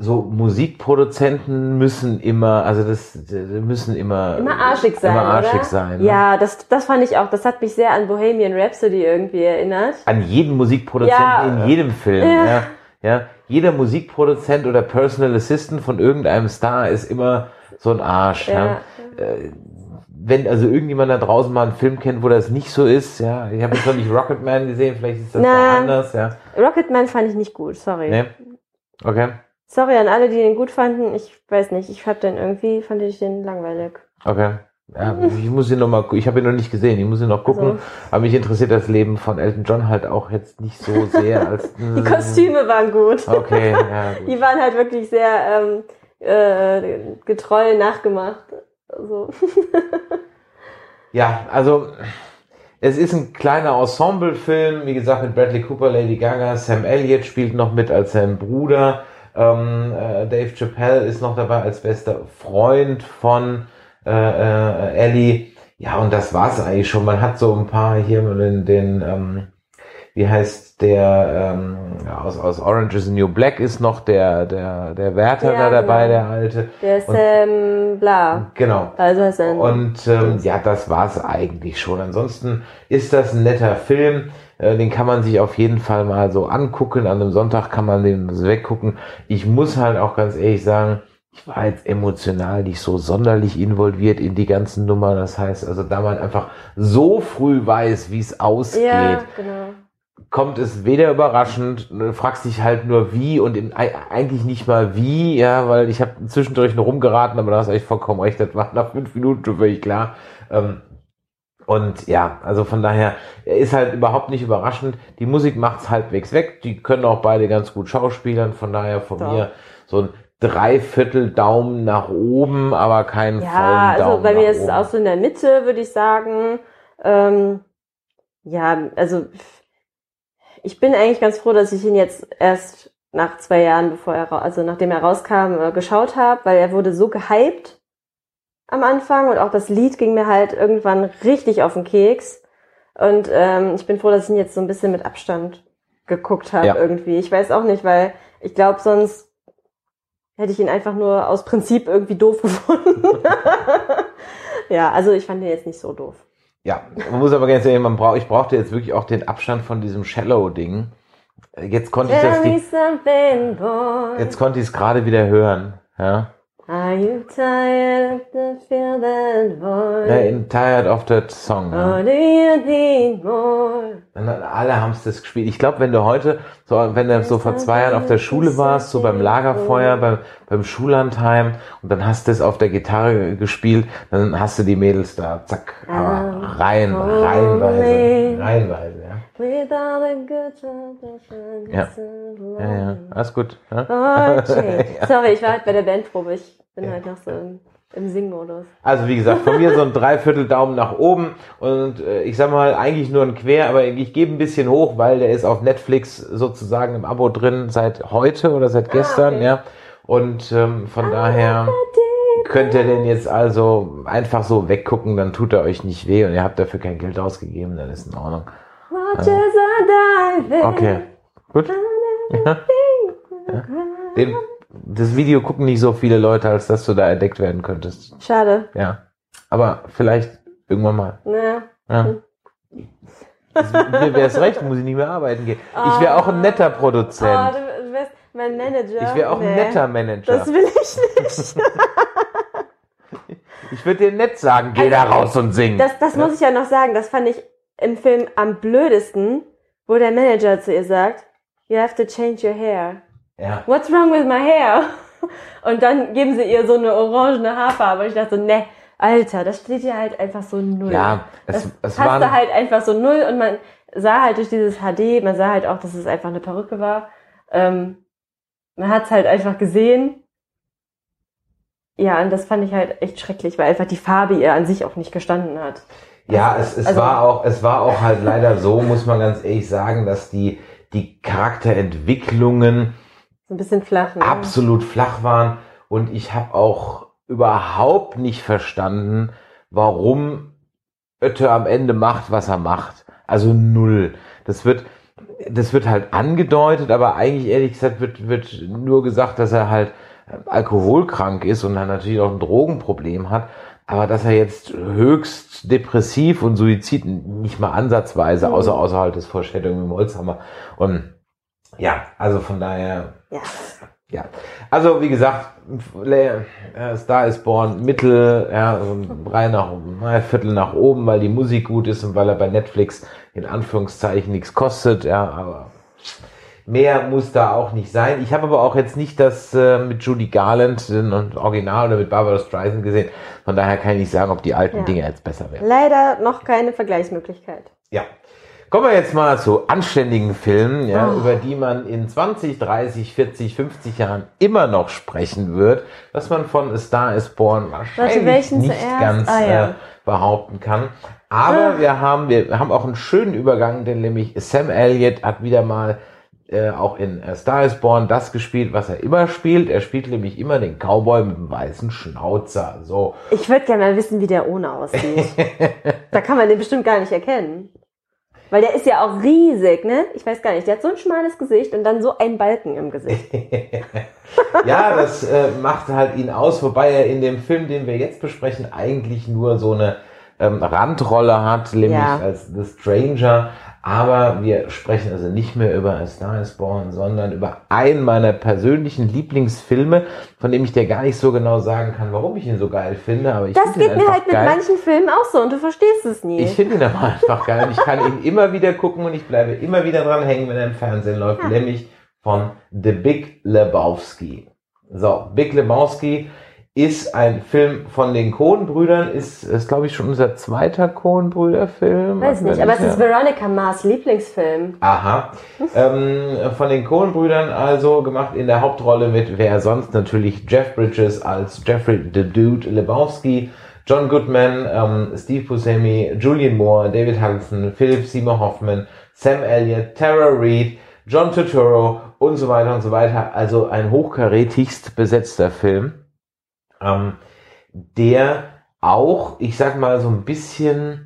so Musikproduzenten müssen immer, also das, müssen immer, Immer arschig sein, immer arschig oder? sein. Ne? Ja, das, das fand ich auch. Das hat mich sehr an Bohemian Rhapsody irgendwie erinnert. An jeden Musikproduzenten Ja. in jedem Film. Ja. Ja. Ja. Jeder Musikproduzent oder Personal Assistant von irgendeinem Star ist immer so ein Arsch. Ja. Ja. Äh, Wenn also irgendjemand da draußen mal einen Film kennt, wo das nicht so ist, ja, ich habe jetzt noch nicht Rocketman gesehen, vielleicht ist das Na. da anders, ja. Rocketman fand ich nicht gut, sorry. Nee? Okay, Sorry an alle, die den gut fanden. Ich weiß nicht, ich hab den irgendwie, fand ich den langweilig. okay. Ja, ich muss ihn noch mal, ich habe ihn noch nicht gesehen, ich muss ihn noch gucken. Also. Aber mich interessiert das Leben von Elton John halt auch jetzt nicht so sehr als. Die Kostüme waren gut. Okay, ja, gut. Die waren halt wirklich sehr ähm, äh, getreu nachgemacht. Also. Ja, also es ist ein kleiner Ensemble-Film, wie gesagt, mit Bradley Cooper, Lady Gaga, Sam Elliott spielt noch mit als sein Bruder, ähm, äh, Dave Chappelle ist noch dabei als bester Freund von äh, äh, Ellie. Ja, und das war's eigentlich schon. Man hat so ein paar hier den, den ähm, wie heißt der ähm, aus, aus Orange is the New Black ist noch der, der, der Wärter Ja, da dabei, genau. der alte. Der Sam Bla. Genau. Also heißt er. Und ähm, ja, das war's eigentlich schon. Ansonsten ist das ein netter Film. Äh, Den kann man sich auf jeden Fall mal so angucken. An einem Sonntag kann man den weggucken. Ich muss halt auch ganz ehrlich sagen, ich war jetzt emotional nicht so sonderlich involviert in die ganzen Nummern. Das heißt, also da man einfach so früh weiß, wie es ausgeht, ja, genau. kommt es weder überraschend, du fragst dich halt nur wie und im, ei- eigentlich nicht mal wie, ja, weil ich habe zwischendurch nur rumgeraten, aber da hast du echt vollkommen recht, das war nach fünf Minuten schon völlig klar. Ähm, und ja, also von daher er ist halt überhaupt nicht überraschend. Die Musik macht's halbwegs weg. Die können auch beide ganz gut schauspielern. Von daher von Doch. mir so ein Dreiviertel Daumen nach oben, aber keinen Ja, vollen also Daumen bei mir ist es auch so in der Mitte, würde ich sagen. Ähm, ja, also ich bin eigentlich ganz froh, dass ich ihn jetzt erst nach zwei Jahren, bevor er, also nachdem er rauskam, äh, geschaut habe, weil er wurde so gehypt am Anfang und auch das Lied ging mir halt irgendwann richtig auf den Keks. Und ähm, ich bin froh, dass ich ihn jetzt so ein bisschen mit Abstand geguckt habe Ja. irgendwie. Ich weiß auch nicht, weil ich glaube, sonst hätte ich ihn einfach nur aus Prinzip irgendwie doof gefunden. ja, also ich fand ihn jetzt nicht so doof. Ja, man muss aber ganz ehrlich, man braucht, ich brauchte jetzt wirklich auch den Abstand von diesem Shallow-Ding. Jetzt konnte ich das, Tell die, jetzt konnte ich es gerade wieder hören. Ja, Are you tired to feel that void? ja in Tired of That Song. Or do you need more? Alle haben es das gespielt. Ich glaube, wenn du heute, so, wenn du so vor zwei Jahren auf der Schule warst, so beim Lagerfeuer, beim, beim Schullandheim und dann hast du es auf der Gitarre gespielt, dann hast du die Mädels da, zack, aber rein, reihenweise, reihenweise, ja. Ja. Ja, ja, alles gut. Ja? Change. Sorry, ich war halt bei der Bandprobe. Ich bin halt noch so im, im Singmodus. Also wie gesagt, von mir so ein Dreiviertel Daumen nach oben und äh, ich sag mal eigentlich nur ein Quer, aber ich gebe ein bisschen hoch, weil der ist auf Netflix sozusagen im Abo drin seit heute oder seit gestern, okay. ja. Und ähm, von daher könnt ihr den jetzt also einfach so weggucken, dann tut er euch nicht weh und ihr habt dafür kein Geld ausgegeben, dann ist in Ordnung. Watch as I dive in. Okay, gut. Ja. Ja. Den, das Video gucken nicht so viele Leute, als dass du da entdeckt werden könntest. Schade. Ja. Aber vielleicht irgendwann mal. Ja. Ja. Das, mir wäre es recht, muss ich nicht mehr arbeiten gehen. Ich wäre auch ein netter Oh, Produzent. du wärst mein Manager. Ich wäre auch ein Nee, netter Manager. Das will ich nicht. Ich würde dir nett sagen, geh da raus und sing. Das, das muss ich ja noch sagen. Das fand ich im Film am blödesten, wo der Manager zu ihr sagt, You have to change your hair. ja. What's wrong with my hair? Und dann geben sie ihr so eine orangene Haarfarbe. Und ich dachte so, ne, Alter, das steht ja halt einfach so null. Ja, es, das es passte waren, halt einfach so null und man sah halt durch dieses HD, man sah halt auch, dass es einfach eine Perücke war. Ähm, man hat es halt einfach gesehen. Ja, und das fand ich halt echt schrecklich, weil einfach die Farbe ihr an sich auch nicht gestanden hat. Ja, es, es Also- war auch, es war auch halt leider so, muss man ganz ehrlich sagen, dass die, die Charakterentwicklungen So ein bisschen flach. Ne? absolut flach waren und ich habe auch überhaupt nicht verstanden, warum Oette am Ende macht, was er macht. Also null. Das wird, das wird halt angedeutet, aber eigentlich ehrlich gesagt wird, wird nur gesagt, dass er halt alkoholkrank ist und dann natürlich auch ein Drogenproblem hat. Aber dass er jetzt höchst depressiv und Suizid nicht mal ansatzweise, Mhm. außer außerhalb des Foreshadowing im Holzhammer. Und ja, also von daher, Ja. ja, also wie gesagt, äh, Star is Born Mittel, ja, so ein drei nach ein Viertel nach oben, weil die Musik gut ist und weil er bei Netflix in Anführungszeichen nichts kostet, ja, aber mehr muss da auch nicht sein. Ich habe aber auch jetzt nicht das äh, mit Judy Garland äh, und Original oder mit Barbara Streisand gesehen, von daher kann ich nicht sagen, ob die alten Ja. Dinge jetzt besser werden. Leider noch keine Vergleichsmöglichkeit. Ja. Kommen wir jetzt mal zu anständigen Filmen, ja, Oh. über die man in 20, 30, 40, 50 Jahren immer noch sprechen wird, dass man von A Star is Born wahrscheinlich nicht zuerst? ganz Ah, ja. äh, behaupten kann. Aber wir haben, wir haben auch einen schönen Übergang, denn nämlich Sam Elliott hat wieder mal äh, auch in A Star is Born das gespielt, was er immer spielt. Er spielt nämlich immer den Cowboy mit dem weißen Schnauzer. So. Ich würde gerne mal wissen, wie der ohne aussieht. da kann man den bestimmt gar nicht erkennen. Weil der ist ja auch riesig, ne? Ich weiß gar nicht, der hat so ein schmales Gesicht und dann so ein Balken im Gesicht. ja, das äh, macht halt ihn aus, wobei er in dem Film, den wir jetzt besprechen, eigentlich nur so eine ähm, Randrolle hat, nämlich Ja. als The Stranger. Aber wir sprechen also nicht mehr über A Star is Born, sondern über einen meiner persönlichen Lieblingsfilme, von dem ich dir gar nicht so genau sagen kann, warum ich ihn so geil finde. Aber ich Das geht mir halt mit geil. manchen Filmen auch so und du verstehst es nie. Ich finde ihn aber einfach geil und ich kann ihn immer wieder gucken und ich bleibe immer wieder dran hängen, wenn er im Fernsehen läuft, Ja. nämlich von The Big Lebowski. So, Big Lebowski ist ein Film von den Coen-Brüdern, ist, ist glaube ich schon unser zweiter Coen-Brüder-Film. weiß nicht, aber es ist Veronica Mars Lieblingsfilm. Aha. ähm, von den Coen-Brüdern also gemacht in der Hauptrolle mit wer sonst natürlich Jeff Bridges als Jeffrey the Dude Lebowski, John Goodman, ähm, Steve Buscemi, Julian Moore, David Hudson, Philip Seymour Hoffman, Sam Elliott, Tara Reid, John Turturro und so weiter und so weiter. Also ein hochkarätigst besetzter Film, ähm, der auch, ich sag mal, so ein bisschen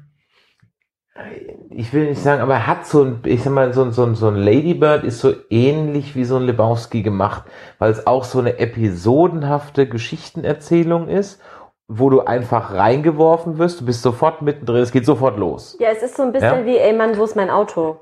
ich will nicht sagen, aber er hat so ein, ich sag mal, so, ein- so, ein- so ein Ladybird ist so ähnlich wie so ein Lebowski gemacht, weil es auch so eine episodenhafte Geschichtenerzählung ist, wo du einfach reingeworfen wirst, du bist sofort mittendrin, es geht sofort los. Ja, es ist so ein bisschen Ja? wie, ey Mann, wo ist mein Auto?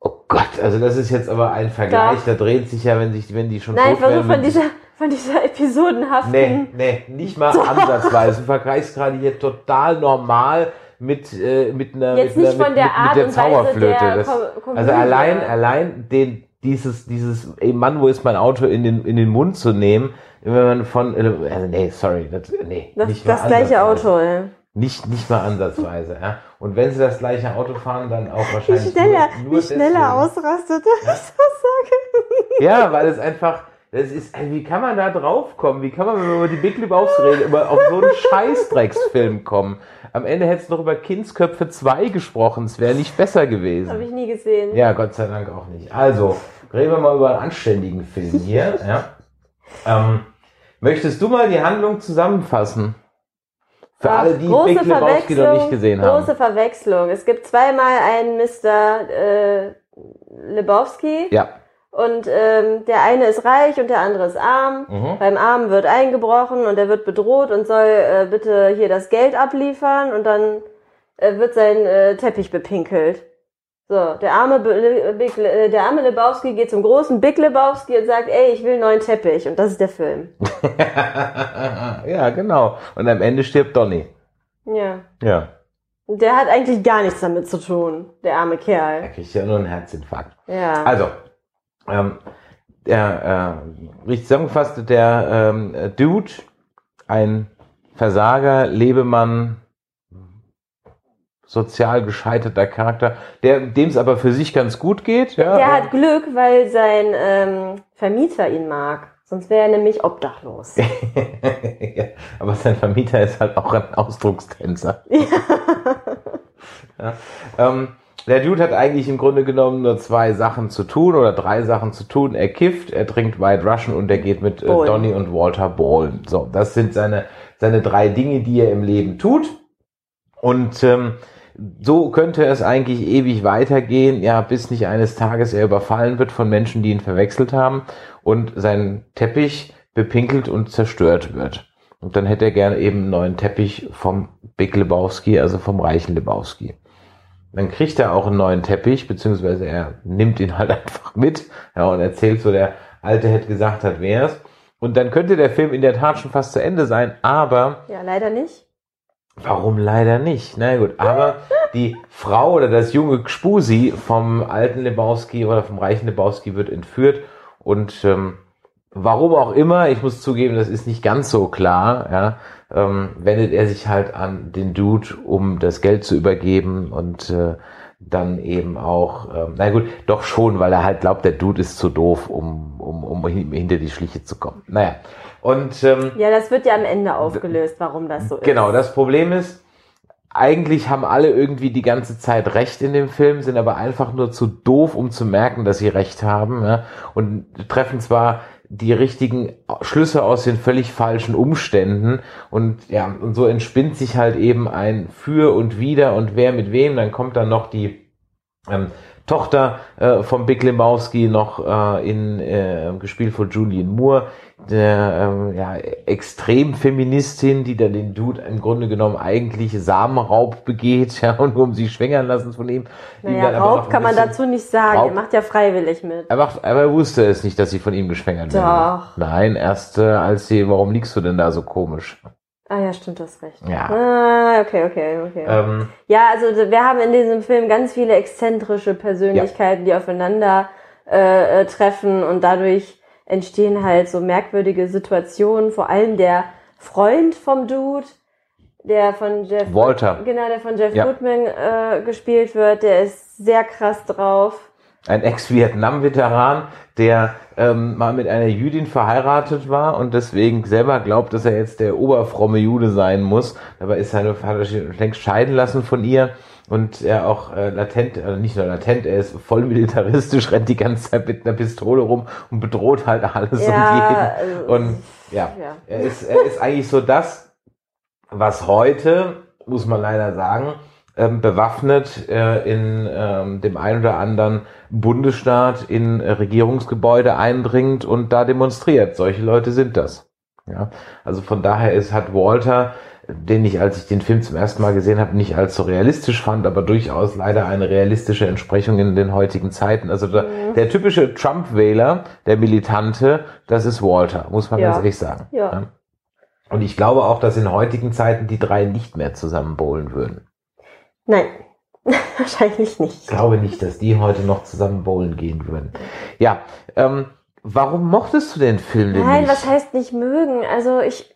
Oh Gott, also das ist jetzt aber ein Vergleich, Doch. da dreht sich ja, wenn sich, wenn die schon Nein, ich tot versuche wären, von dieser, von dieser episodenhaften. Nee, nee, nicht mal ansatzweise. Du vergleichst gerade hier total normal mit, äh, mit einer, Jetzt mit, nicht einer, von mit, der mit, Art mit der Zauberflöte. der Das, also allein, allein den, dieses, dieses, ey Mann, wo ist mein Auto in den, in den Mund zu nehmen, wenn man von, äh, also nee, sorry, das, nee, Das, nicht das gleiche. Auto, ja. Nicht, nicht mal ansatzweise, ja. Und wenn sie das gleiche Auto fahren, dann auch Wie wahrscheinlich schneller, nur, nur wie schneller deswegen. ausrastet, wenn ich das sage. Ja, weil es einfach, das ist, ey, wie kann man da drauf kommen? Wie kann man, wenn man über die Big Lebowski redet, über, auf so einen Scheißdrecksfilm kommen? Am Ende hättest du noch über Kindsköpfe 2 gesprochen, es wäre nicht besser Habe gewesen. ich nie gesehen. Ja, Gott sei Dank auch nicht. Also, reden wir mal über einen anständigen Film hier, ja. Ähm, möchtest du mal die Handlung zusammenfassen? Für alle, die große Big Lebowski noch nicht gesehen haben. Große Verwechslung. Es gibt zweimal einen Mr. Äh, Lebowski Ja. Und ähm, der eine ist reich und der andere ist arm. Mhm. Beim Armen wird eingebrochen und er wird bedroht und soll äh, bitte hier das Geld abliefern und dann äh, wird sein äh, Teppich bepinkelt. So, der arme, Be- Big, Le- äh, der arme Lebowski geht zum großen Big Lebowski und sagt, ey, ich will einen neuen Teppich. Und das ist der Film. ja, genau. Und am Ende stirbt Donny. Ja. Ja. Der hat eigentlich gar nichts damit zu tun, der arme Er Kerl. kriegt ja nur einen Herzinfarkt. Ja. Also, ähm, der, äh, richtig zusammengefasst, der ähm, äh, Dude, ein Versager, Lebemann, sozial gescheiterter Charakter, der dem es aber für sich ganz gut geht. Ja, Der hat Glück, weil sein ähm, Vermieter ihn mag. Sonst wäre er nämlich obdachlos. ja, aber sein Vermieter ist halt auch ein Ausdruckstänzer. Ja. Ähm, der Dude hat eigentlich im Grunde genommen nur zwei Sachen zu tun oder drei Sachen zu tun. Er kifft, er trinkt White Russian und er geht mit äh. Donny und Walter ballen. So, das sind seine, seine drei Dinge, die er im Leben tut. Und ähm, so könnte es eigentlich ewig weitergehen, ja, bis nicht eines Tages er überfallen wird von Menschen, die ihn verwechselt haben und sein Teppich bepinkelt und zerstört wird. Und dann hätte er gerne eben einen neuen Teppich vom Big Lebowski, also vom reichen Lebowski. Dann kriegt er auch einen neuen Teppich, beziehungsweise er nimmt ihn halt einfach mit, ja, und erzählt so, der Alte hätte gesagt hat, wär's. Und dann könnte der Film in der Tat schon fast zu Ende sein, aber Ja, leider nicht. Warum leider nicht? Na gut, aber die Frau oder das junge Gspusi vom alten Lebowski oder vom reichen Lebowski wird entführt und ähm, warum auch immer, ich muss zugeben, das ist nicht ganz so klar, ja, ähm, wendet er sich halt an den Dude, um das Geld zu übergeben und äh, dann eben auch, ähm, na gut, doch schon, weil er halt glaubt, der Dude ist zu doof, um, um, um hin- hinter die Schliche zu kommen. Naja, und ähm, Ja, das wird ja am Ende aufgelöst, warum das so ist. Genau, das Problem ist, eigentlich haben alle irgendwie die ganze Zeit Recht in dem Film, sind aber einfach nur zu doof, um zu merken, dass sie Recht haben ja, und treffen zwar die richtigen Schlüsse aus den völlig falschen Umständen. Und ja, und so entspinnt sich halt eben ein Für und Wider und wer mit wem, dann kommt dann noch die ähm, Tochter äh, von Big Lebowski noch äh, in äh, gespielt von Julian Moore, der ähm, ja, Extremfeministin, die dann den Dude im Grunde genommen eigentlich Samenraub begeht, ja, und nur um sie schwängern lassen von ihm. Naja, Raub kann man dazu nicht sagen. Raub- Er macht ja freiwillig mit. Er, macht, aber er wusste es nicht, dass sie von ihm geschwängert werden. Doch. Nein, erst äh, als sie, warum liegst du denn da so komisch? Ah ja, stimmt, du hast recht. Ja. Ah, okay, okay, okay. Ähm, Ja, also wir haben in diesem Film ganz viele exzentrische Persönlichkeiten, die aufeinander äh, äh, treffen und dadurch entstehen halt so merkwürdige Situationen. Vor allem der Freund vom Dude, der von Jeff Walter. genau, der von Jeff Ja. Goodman äh, gespielt wird, der ist sehr krass drauf. ein Ex-Vietnam-Veteran, der ähm, mal mit einer Jüdin verheiratet war und deswegen selber glaubt, dass er jetzt der oberfromme Jude sein muss. Dabei ist seine Vater schon längst scheiden lassen von ihr und er auch äh, latent, äh, nicht nur latent, er ist voll militaristisch, rennt die ganze Zeit mit einer Pistole rum und bedroht halt alles Ja, und jeden. Und ja, ja. Er, ist, er ist eigentlich so das, was heute, muss man leider sagen, ähm, bewaffnet äh, in ähm, dem ein oder anderen Bundesstaat in äh, Regierungsgebäude eindringt und da demonstriert. Solche Leute sind das. Ja, also von daher ist, hat Walter, den ich, als ich den Film zum ersten Mal gesehen habe, nicht allzu realistisch fand, aber durchaus leider eine realistische Entsprechung in den heutigen Zeiten. Also der, der typische Trump-Wähler, der Militante, das ist Walter, muss man Ja. ganz ehrlich sagen. Ja. Und ich glaube auch, dass in heutigen Zeiten die drei nicht mehr zusammen bowlen würden. Nein, wahrscheinlich nicht. Ich glaube nicht, dass die heute noch zusammen bowlen gehen würden. Ja, ähm, warum mochtest du den Film denn Nein, nicht? was heißt nicht mögen? Also ich.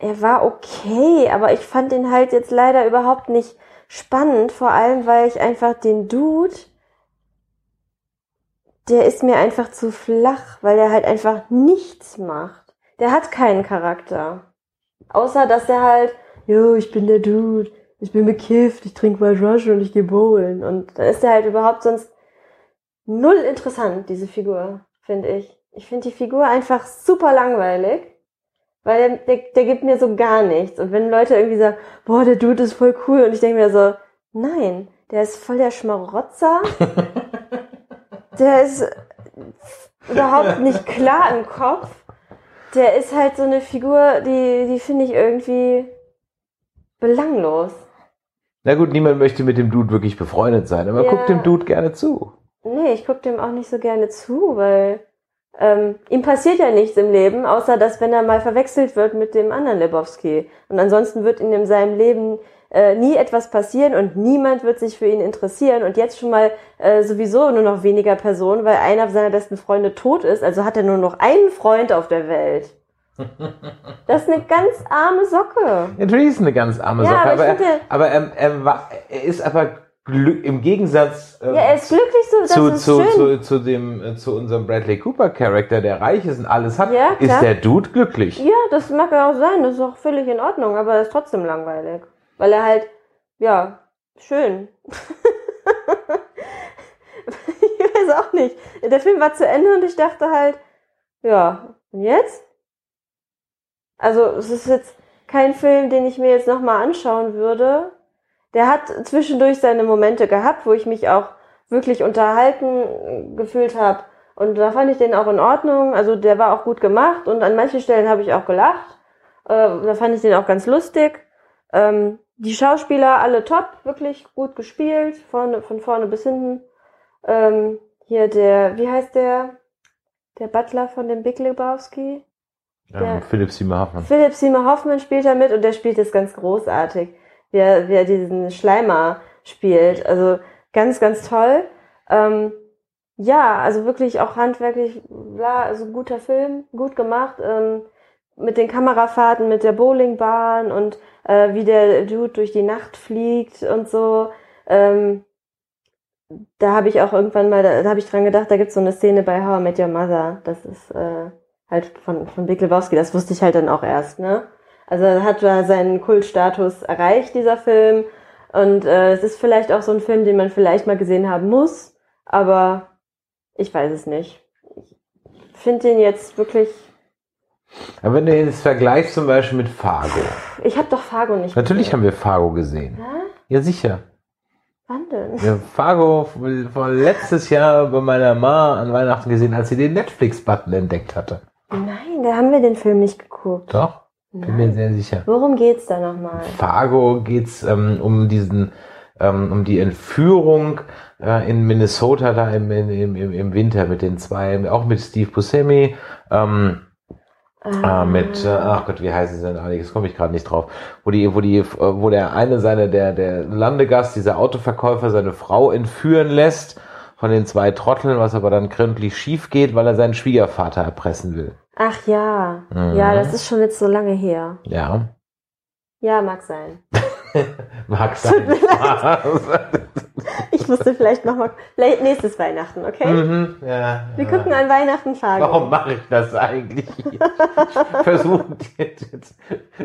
Er war okay, aber ich fand ihn halt jetzt leider überhaupt nicht spannend, vor allem weil ich einfach den Dude, der ist mir einfach zu flach, weil der halt einfach nichts macht. Der hat keinen Charakter. Außer dass er halt, jo, ich bin der Dude, ich bin bekifft, ich trinke White Russian und ich gehe bowlen. Und dann ist er halt überhaupt sonst null interessant, diese Figur, finde ich. Ich finde die Figur einfach super langweilig, weil der, der, der gibt mir so gar nichts. Und wenn Leute irgendwie sagen, boah, der Dude ist voll cool, und ich denke mir so, nein, der ist voll der Schmarotzer. der ist überhaupt nicht klar im Kopf. Der ist halt so eine Figur, die, die finde ich irgendwie belanglos. Na gut, niemand möchte mit dem Dude wirklich befreundet sein, aber Ja. guckt dem Dude gerne zu. Nee, ich gucke dem auch nicht so gerne zu, weil ähm, ihm passiert ja nichts im Leben, außer dass wenn er mal verwechselt wird mit dem anderen Lebowski. Und ansonsten wird ihm in seinem Leben äh, nie etwas passieren und niemand wird sich für ihn interessieren und jetzt schon mal äh, sowieso nur noch weniger Personen, weil einer seiner besten Freunde tot ist, also hat er nur noch einen Freund auf der Welt. Das ist eine ganz arme Socke. Natürlich ist es eine ganz arme Ja, Sache, aber aber, finde- er, aber er, er, war, er ist aber im Gegensatz äh, Ja, er ist glücklich so, das zu, ist zu, schön. zu, zu, dem, äh, zu unserem Bradley Cooper Charakter, der reich ist und alles hat, Ja, ist der Dude glücklich. Ja, das mag ja auch sein, das ist auch völlig in Ordnung, aber er ist trotzdem langweilig. Weil er halt, ja, schön. ich weiß auch nicht. Der Film war zu Ende und ich dachte halt, ja, und jetzt? Also, es ist jetzt kein Film, den ich mir jetzt nochmal anschauen würde. Der hat zwischendurch seine Momente gehabt, wo ich mich auch wirklich unterhalten gefühlt habe. Und da fand ich den auch in Ordnung. Also der war auch gut gemacht und an manchen Stellen habe ich auch gelacht. Äh, da fand ich den auch ganz lustig. Ähm, die Schauspieler alle top, wirklich gut gespielt, vorne, von vorne bis hinten. Ähm, hier der, wie heißt der? Der Butler von dem Big Lebowski? Ähm. Philipp Seymour Hoffman. Philipp Seymour Hoffman spielt da mit und der spielt das ganz großartig, wie er, wie er diesen Schleimer spielt. Also ganz, ganz toll. Ähm, ja, also wirklich auch handwerklich, bla, also guter Film, gut gemacht. Ähm, mit den Kamerafahrten, mit der Bowlingbahn und äh, wie der Dude durch die Nacht fliegt und so. Ähm, da habe ich auch irgendwann mal, da, da habe ich dran gedacht, da gibt's so eine Szene bei How I Met Your Mother. Das ist äh, halt von, von Big Lebowski, das wusste ich halt dann auch erst, ne? Also er hat da seinen Kultstatus erreicht, dieser Film. Und äh, es ist vielleicht auch so ein Film, den man vielleicht mal gesehen haben muss, aber ich weiß es nicht. Ich finde den jetzt wirklich. Aber wenn du ihn jetzt vergleichst zum Beispiel mit Fargo. Ich habe doch Fargo nicht Natürlich gesehen. haben wir Fargo gesehen. Hä? Ja, sicher. Wann denn? Wir haben Fargo von letztes Jahr bei meiner Ma an Weihnachten gesehen, als sie den Netflix-Button entdeckt hatte. Nein, da haben wir den Film nicht geguckt. Doch? Bin mir sehr sicher. Worum geht's da nochmal? Fargo geht's ähm, um diesen, ähm, um die Entführung äh, in Minnesota da im, im, im, im Winter mit den zwei, auch mit Steve Buscemi, ähm, äh, mit, äh, ach Gott, wie heißen sie denn alle? Das komme ich gerade nicht drauf. Wo die, wo die, äh, wo der eine seine, der, der Landegast, dieser Autoverkäufer, seine Frau entführen lässt von den zwei Trotteln, was aber dann gründlich schief geht, weil er seinen Schwiegervater erpressen will. Ach ja. Mhm. Ja, das ist schon jetzt so lange her. Ja. Ja, mag sein. Mag sein. Ich musste vielleicht nochmal, vielleicht nächstes Weihnachten, okay? mhm, ja, Wir ja. gucken an Weihnachten Fargo. Warum mache ich das eigentlich? Ich versuche dir jetzt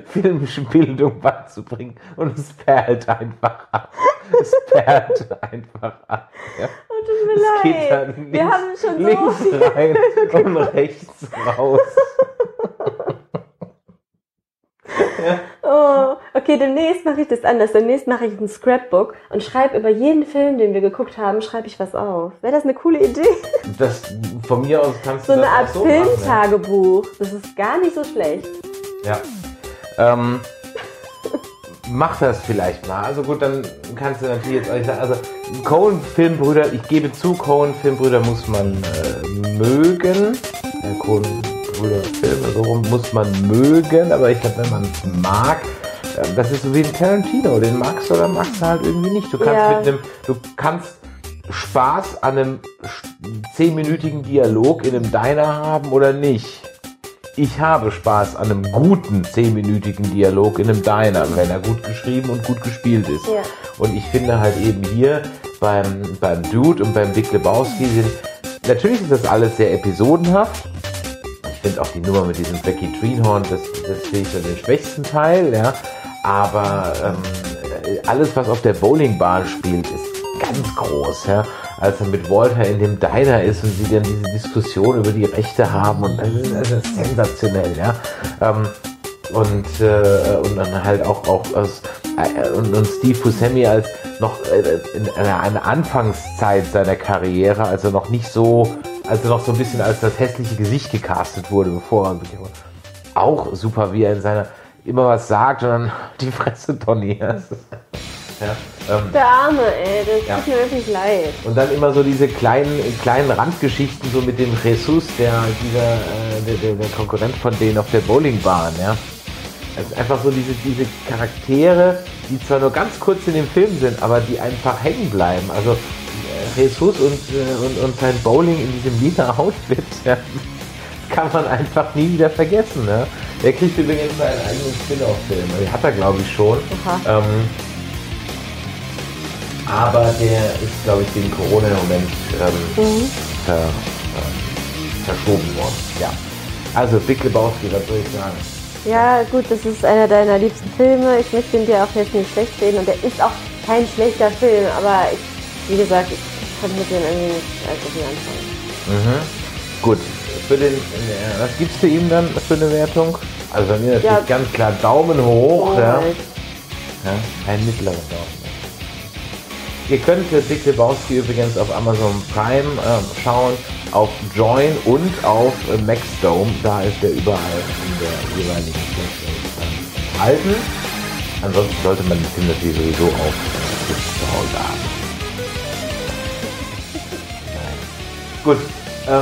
filmische Bildung beizubringen und es perlt einfach ab. Es perlt einfach ab. Ja. Tut mir Es geht leid. dann links, Wir haben schon so links viel. rein und rechts raus. Oh, okay, demnächst mache ich das anders. Demnächst mache ich ein Scrapbook und schreibe über jeden Film, den wir geguckt haben, schreibe ich was auf. Wäre das eine coole Idee? Das, von mir aus kannst So du eine das Art so machen, ja. Filmtagebuch. Das ist gar nicht so schlecht. Ja. Ähm, mach das vielleicht mal. Also gut, dann kannst du natürlich jetzt euch sagen, also Cohen-Filmbrüder, ich gebe zu, Cohen-Filmbrüder muss man äh, mögen. Ja, Cohen-Brüder-Filme, so rum muss man mögen, aber ich glaube, wenn man es mag, äh, das ist so wie ein Tarantino, den magst du oder magst du halt irgendwie nicht. Du kannst Ja. mit einem, du kannst Spaß an einem zehnminütigen Dialog in einem Diner haben oder nicht. Ich habe Spaß an einem guten zehnminütigen Dialog in einem Diner, wenn er gut geschrieben und gut gespielt ist. Ja. Und ich finde halt eben hier beim, beim Dude und beim Big Lebowski sind, natürlich ist das alles sehr episodenhaft. Ich finde auch die Nummer mit diesem Becky Greenhorn, das, das finde ich so den schwächsten Teil, ja. Aber ähm, alles, was auf der Bowlingbahn spielt, ist ganz groß, ja. Als er mit Walter in dem Diner ist und sie dann diese Diskussion über die Rechte haben und das ist, das ist sensationell, ja. Ähm, und, äh, und dann halt auch, auch aus, äh, und, und Steve Buscemi als noch äh, in einer, Anfangszeit seiner Karriere, als er noch nicht so, als er noch so ein bisschen als das hässliche Gesicht gecastet wurde, bevor er auch super, wie er in seiner immer was sagt und dann die Fresse ist- ja, ähm, Der Arme, ey, das Ja. tut mir wirklich leid. und dann immer so diese kleinen, kleinen Randgeschichten, so mit dem Jesus, der, dieser, äh, der, der, der Konkurrent von denen auf der Bowlingbahn, ja. Ist einfach so diese, diese Charaktere, die zwar nur ganz kurz in dem Film sind, aber die einfach hängen bleiben. Also äh, Jesus und, äh, und, und sein Bowling in diesem lila Outfit, ja, kann man einfach nie wieder vergessen. Ne? Der kriegt übrigens seinen eigenen Spin-off-Film. Den hat er, glaube ich, schon. Ähm, aber der ist, glaube ich, wegen Corona im Moment ähm, ver, ähm, verschoben worden. Ja. Also Big Lebowski, was soll ich sagen? Ja, gut, das ist einer deiner liebsten Filme. Ich möchte ihn dir auch jetzt nicht schlecht reden und der ist auch kein schlechter Film, aber ich, wie gesagt, ich konnte mit dem irgendwie nicht allzu viel anfangen. Mhm. Gut. Für den, äh, was gibst du ihm dann für eine Wertung? Also bei mir natürlich Ja. ganz klar Daumen hoch. Ja. halt. Ja, ein mittlerer Daumen. Ihr könnt äh, Big Lebowski übrigens auf Amazon Prime ähm, schauen, auf Join und auf äh, Maxdome. Da ist er überall in der jeweiligen Fläche enthalten. Ansonsten sollte man den Film natürlich sowieso auf äh, zu Hause haben. Gut. Ähm,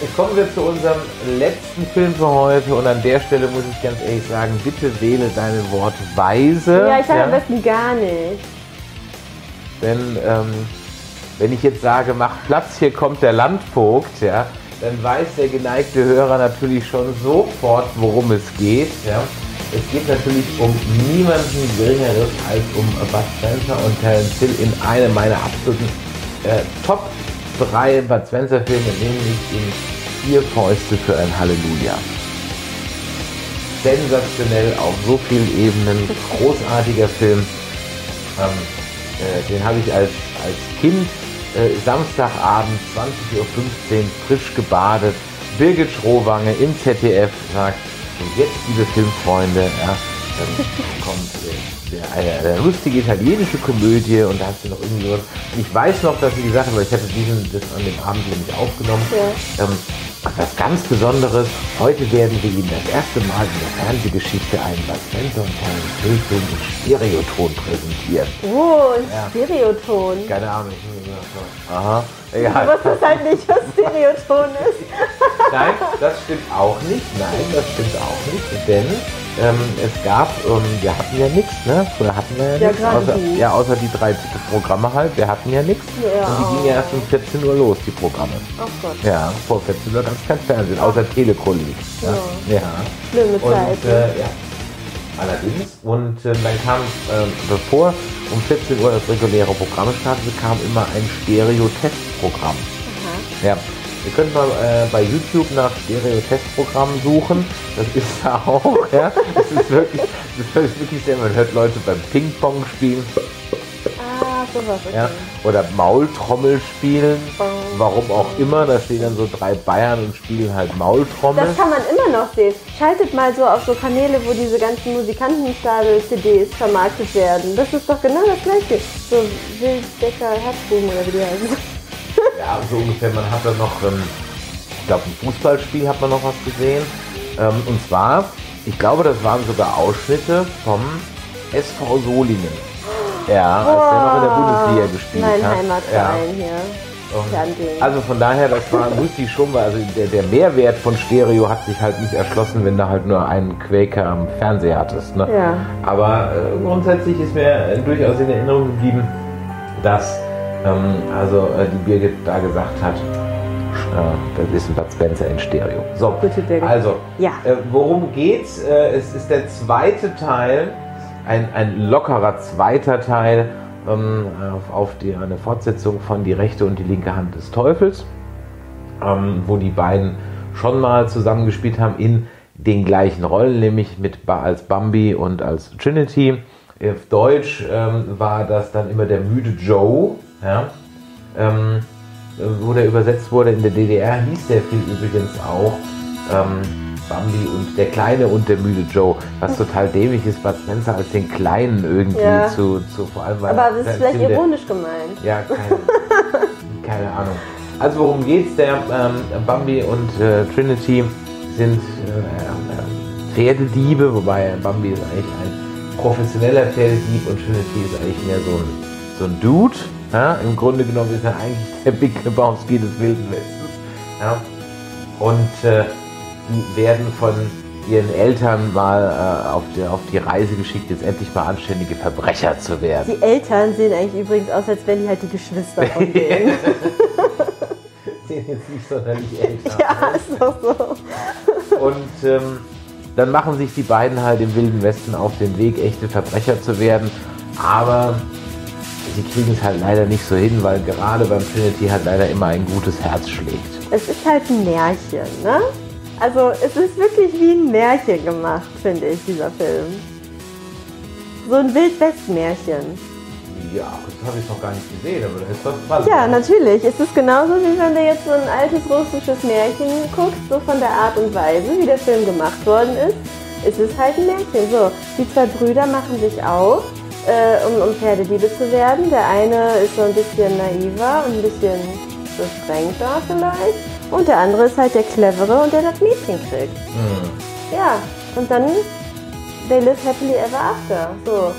jetzt kommen wir zu unserem letzten Film für heute und an der Stelle muss ich ganz ehrlich sagen, bitte wähle deine Worte weise. Ja, ich sage am besten gar nicht. Denn ähm, wenn ich jetzt sage, mach Platz, hier kommt der Landvogt, ja, dann weiß der geneigte Hörer natürlich schon sofort, worum es geht. Ja. Es geht natürlich um niemanden Geringeres als um Bud Spencer und Terence Hill in einem meiner absoluten äh, Top 3 Bud Spencer Filme, nämlich in Vier Fäuste für ein Halleluja. Sensationell auf so vielen Ebenen, großartiger Film. Ähm, äh, den habe ich als, als Kind äh, Samstagabend 20.15 Uhr frisch gebadet. Birgit Schrowange im ZDF sagt, und jetzt, liebe Filmfreunde, ja, dann kommt äh, eine, eine lustige italienische Komödie und da hast du noch irgendwie was. Ich weiß noch, dass sie gesagt haben, weil ich hatte diesen das an dem Abend nämlich aufgenommen. Ja. Ähm, was ganz Besonderes, heute werden wir Ihnen das erste Mal in der Fernsehgeschichte einen Bud Spencer und Terence Hill Film in Stereoton präsentieren. Oh, ein Ja. Stereoton. Keine Ahnung, aha, Du egal. wusstest halt nicht, was Stereoton ist. Nein, das stimmt auch nicht. Nein, das stimmt auch nicht, denn ähm, es gab, ähm, wir hatten ja nichts, ne? Früher hatten wir ja, Ja, nichts. Außer, ja, außer die drei Programme halt. Wir hatten ja nichts. Ja. Und die gingen ja erst um 14 Uhr los, die Programme. Oh Gott, Ja, vor 14 Uhr gab es kein Fernsehen, außer Telekolleg. Ja. ja. schlimme Und Zeit. äh, ja, allerdings. Und äh, dann kam, ähm, bevor um 14 Uhr das reguläre Programm startete, kam immer ein Stereo-Testprogramm. Ja, ihr könnt mal äh, bei YouTube nach Stereo-Testprogrammen suchen. Das ist da auch, ja. Das ist wirklich, das ist wirklich sehr, man hört Leute beim Ping-Pong spielen, ah, sowas. Okay. ja, oder Maultrommel spielen. Bong. Warum auch immer, da stehen dann so drei Bayern und spielen halt Maultrommel. Das kann man immer noch sehen. Schaltet mal so auf so Kanäle, wo diese ganzen Musikantenstadel-CDs vermarktet werden. Das ist doch genau das gleiche. So Wilddecker Herzbuben oder wie die heißen. Ja, so ungefähr. Man hat dann noch, ähm, ich glaube, ein Fußballspiel hat man noch was gesehen. Ähm, und zwar, ich glaube, das waren sogar Ausschnitte vom SV Solingen. Ja, als der noch in der Bundesliga gespielt Mein hat. Heimatverein hier. Und Fernsehen. Also von daher, das war ich schon, weil also der, der Mehrwert von Stereo hat sich halt nicht erschlossen, wenn du halt nur einen Quaker am Fernseher hattest. Ne? Ja. Aber äh, grundsätzlich ist mir äh, durchaus in Erinnerung geblieben, dass also äh, die Birgit da gesagt hat, äh, das ist ein Bud Spencer in Stereo. So, Birgit. also, Ja. äh, worum geht's? Es ist der zweite Teil, ein, ein lockerer zweiter Teil ähm, auf, die, eine Fortsetzung von Die rechte und die linke Hand des Teufels, ähm, wo die beiden schon mal zusammengespielt haben in den gleichen Rollen, nämlich mit als Bambi und als Trinity. Auf Deutsch ähm, war das dann immer der müde Joe, ja? ähm, äh, wo der übersetzt wurde in der DDR, hieß der Film übrigens auch ähm, Bambi und der Kleine und der müde Joe, was total dämlich ist, Bud Spencer als den Kleinen irgendwie Ja. zu, zu vor allem weil Aber das der ist vielleicht Film, der- ironisch gemeint. ja, keine, keine Ahnung. Also worum geht's? Der ähm, Bambi und äh, Trinity sind äh, Pferdediebe, wobei Bambi ist eigentlich ein professioneller Pferdedieb und Trinity ist eigentlich mehr so ein, so ein Dude. Ja? Im Grunde genommen ist er eigentlich der Big Lebowski des Wilden Westens. Ja? Und äh, die werden von ihren Eltern mal äh, auf, die, auf die Reise geschickt, jetzt endlich mal anständige Verbrecher zu werden. Die Eltern sehen eigentlich übrigens aus, als wären die halt die Geschwister von denen. sehen jetzt nicht sonderlich älter. ja, ist doch so. Und ähm, dann machen sich die beiden halt im Wilden Westen auf den Weg, echte Verbrecher zu werden. Aber sie kriegen es halt leider nicht so hin, weil gerade beim Trinity halt leider immer ein gutes Herz schlägt. Es ist halt ein Märchen, ne? Also es ist wirklich wie ein Märchen gemacht, finde ich, dieser Film. So ein Wildwest-Märchen. Ja, das habe ich noch gar nicht gesehen, aber das ist doch spannend. Ja, natürlich. Es ist genauso, wie wenn du jetzt so ein altes russisches Märchen guckst, so von der Art und Weise, wie der Film gemacht worden ist. Es ist halt ein Märchen. So, die zwei Brüder machen sich auf, äh, um, um Pferdediebe zu werden. Der eine ist so ein bisschen naiver und ein bisschen beschränkter vielleicht. Und der andere ist halt der clevere und der das Mädchen kriegt. Hm. Ja, und dann they live happily ever after. So.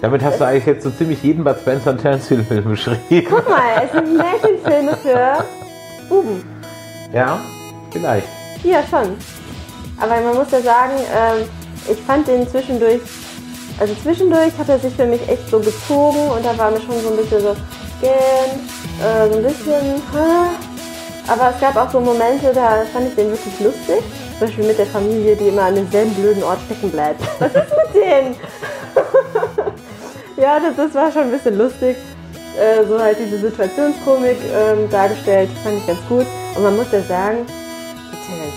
Damit hast du eigentlich jetzt so ziemlich jeden Bud Spencer und Terence Hill Film beschrieben. Guck mal, es sind Märchenfilme für Buben. Ja, vielleicht. Ja, schon. Aber man muss ja sagen, ähm, ich fand den zwischendurch, also zwischendurch hat er sich für mich echt so gezogen und da war mir schon so ein bisschen so, gähn, äh, so ein bisschen, hä? aber es gab auch so Momente, da fand ich den wirklich lustig. Zum Beispiel mit der Familie, die immer an demselben blöden Ort stecken bleibt. Was ist mit denen? ja, das, das war schon ein bisschen lustig. Äh, so halt diese Situationskomik ähm, dargestellt, fand ich ganz gut. Und man muss ja sagen,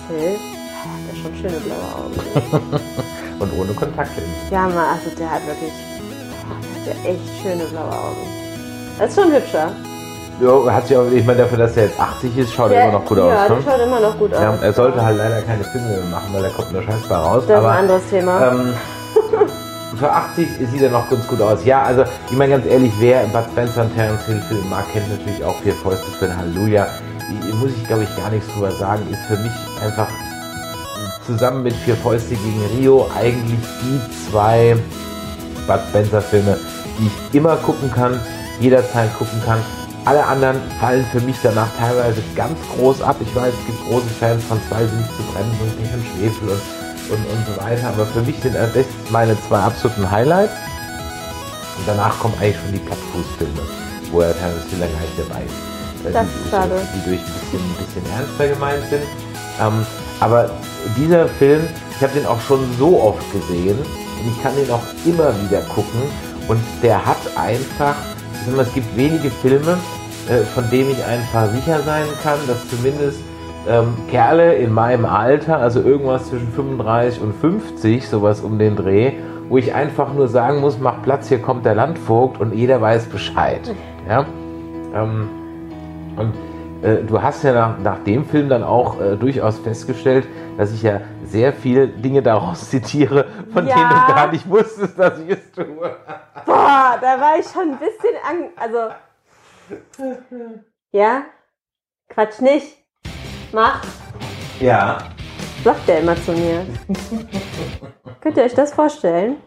der hat ja schon schöne blaue Augen. Und ohne Kontaktlinsen. ja, mal, also der hat wirklich, der hat ja echt schöne blaue Augen. Das ist schon hübscher. Ja, hat sich auch, ich meine, dafür, dass er jetzt 80 ist, schaut er immer noch gut ja, aus. Ja, Ne? schaut immer noch gut Ja, aus. er sollte halt leider keine Filme mehr machen, weil er kommt nur scheißbar raus. Das ist aber, ein anderes Thema. Ähm, für 80 sieht er noch ganz gut aus. Ja, also ich meine ganz ehrlich, wer Bud Spencer und Terence Hill Film mag, kennt natürlich auch Vier Fäuste für ein Halleluja. Muss ich glaube ich gar nichts drüber sagen, ist für mich einfach zusammen mit Vier Fäuste gegen Rio eigentlich die zwei Bud Spencer Filme, die ich immer gucken kann, jederzeit gucken kann. Alle anderen fallen für mich danach teilweise ganz groß ab. Ich weiß, es gibt große Fans von zwei sind nicht zu bremsen und nicht von Schwefel und und, und so weiter. Aber für mich sind das meine zwei absoluten Highlights. Und danach kommen eigentlich schon die Plattfußfilme, wo er Terence Hill gar nicht dabei ist. Das die, ist schade. Die durch ein bisschen, ein bisschen ernster gemeint sind. Ähm, aber dieser Film, ich habe den auch schon so oft gesehen und ich kann den auch immer wieder gucken. Und der hat einfach, ich sag mal, es gibt wenige Filme, äh, von denen ich einfach sicher sein kann, dass zumindest ähm, Kerle in meinem Alter, also irgendwas zwischen 35 und 50, sowas um den Dreh, wo ich einfach nur sagen muss, mach Platz, hier kommt der Landvogt und jeder weiß Bescheid. Ja? Ähm, und du hast ja nach, nach, dem Film dann auch äh, durchaus festgestellt, dass ich ja sehr viele Dinge daraus zitiere, von Ja. denen du gar nicht wusstest, dass ich es tue. Boah, da war ich schon ein bisschen an. Also. Ja? Quatsch nicht. Mach. Ja. Sagt der immer zu mir. Könnt ihr euch das vorstellen?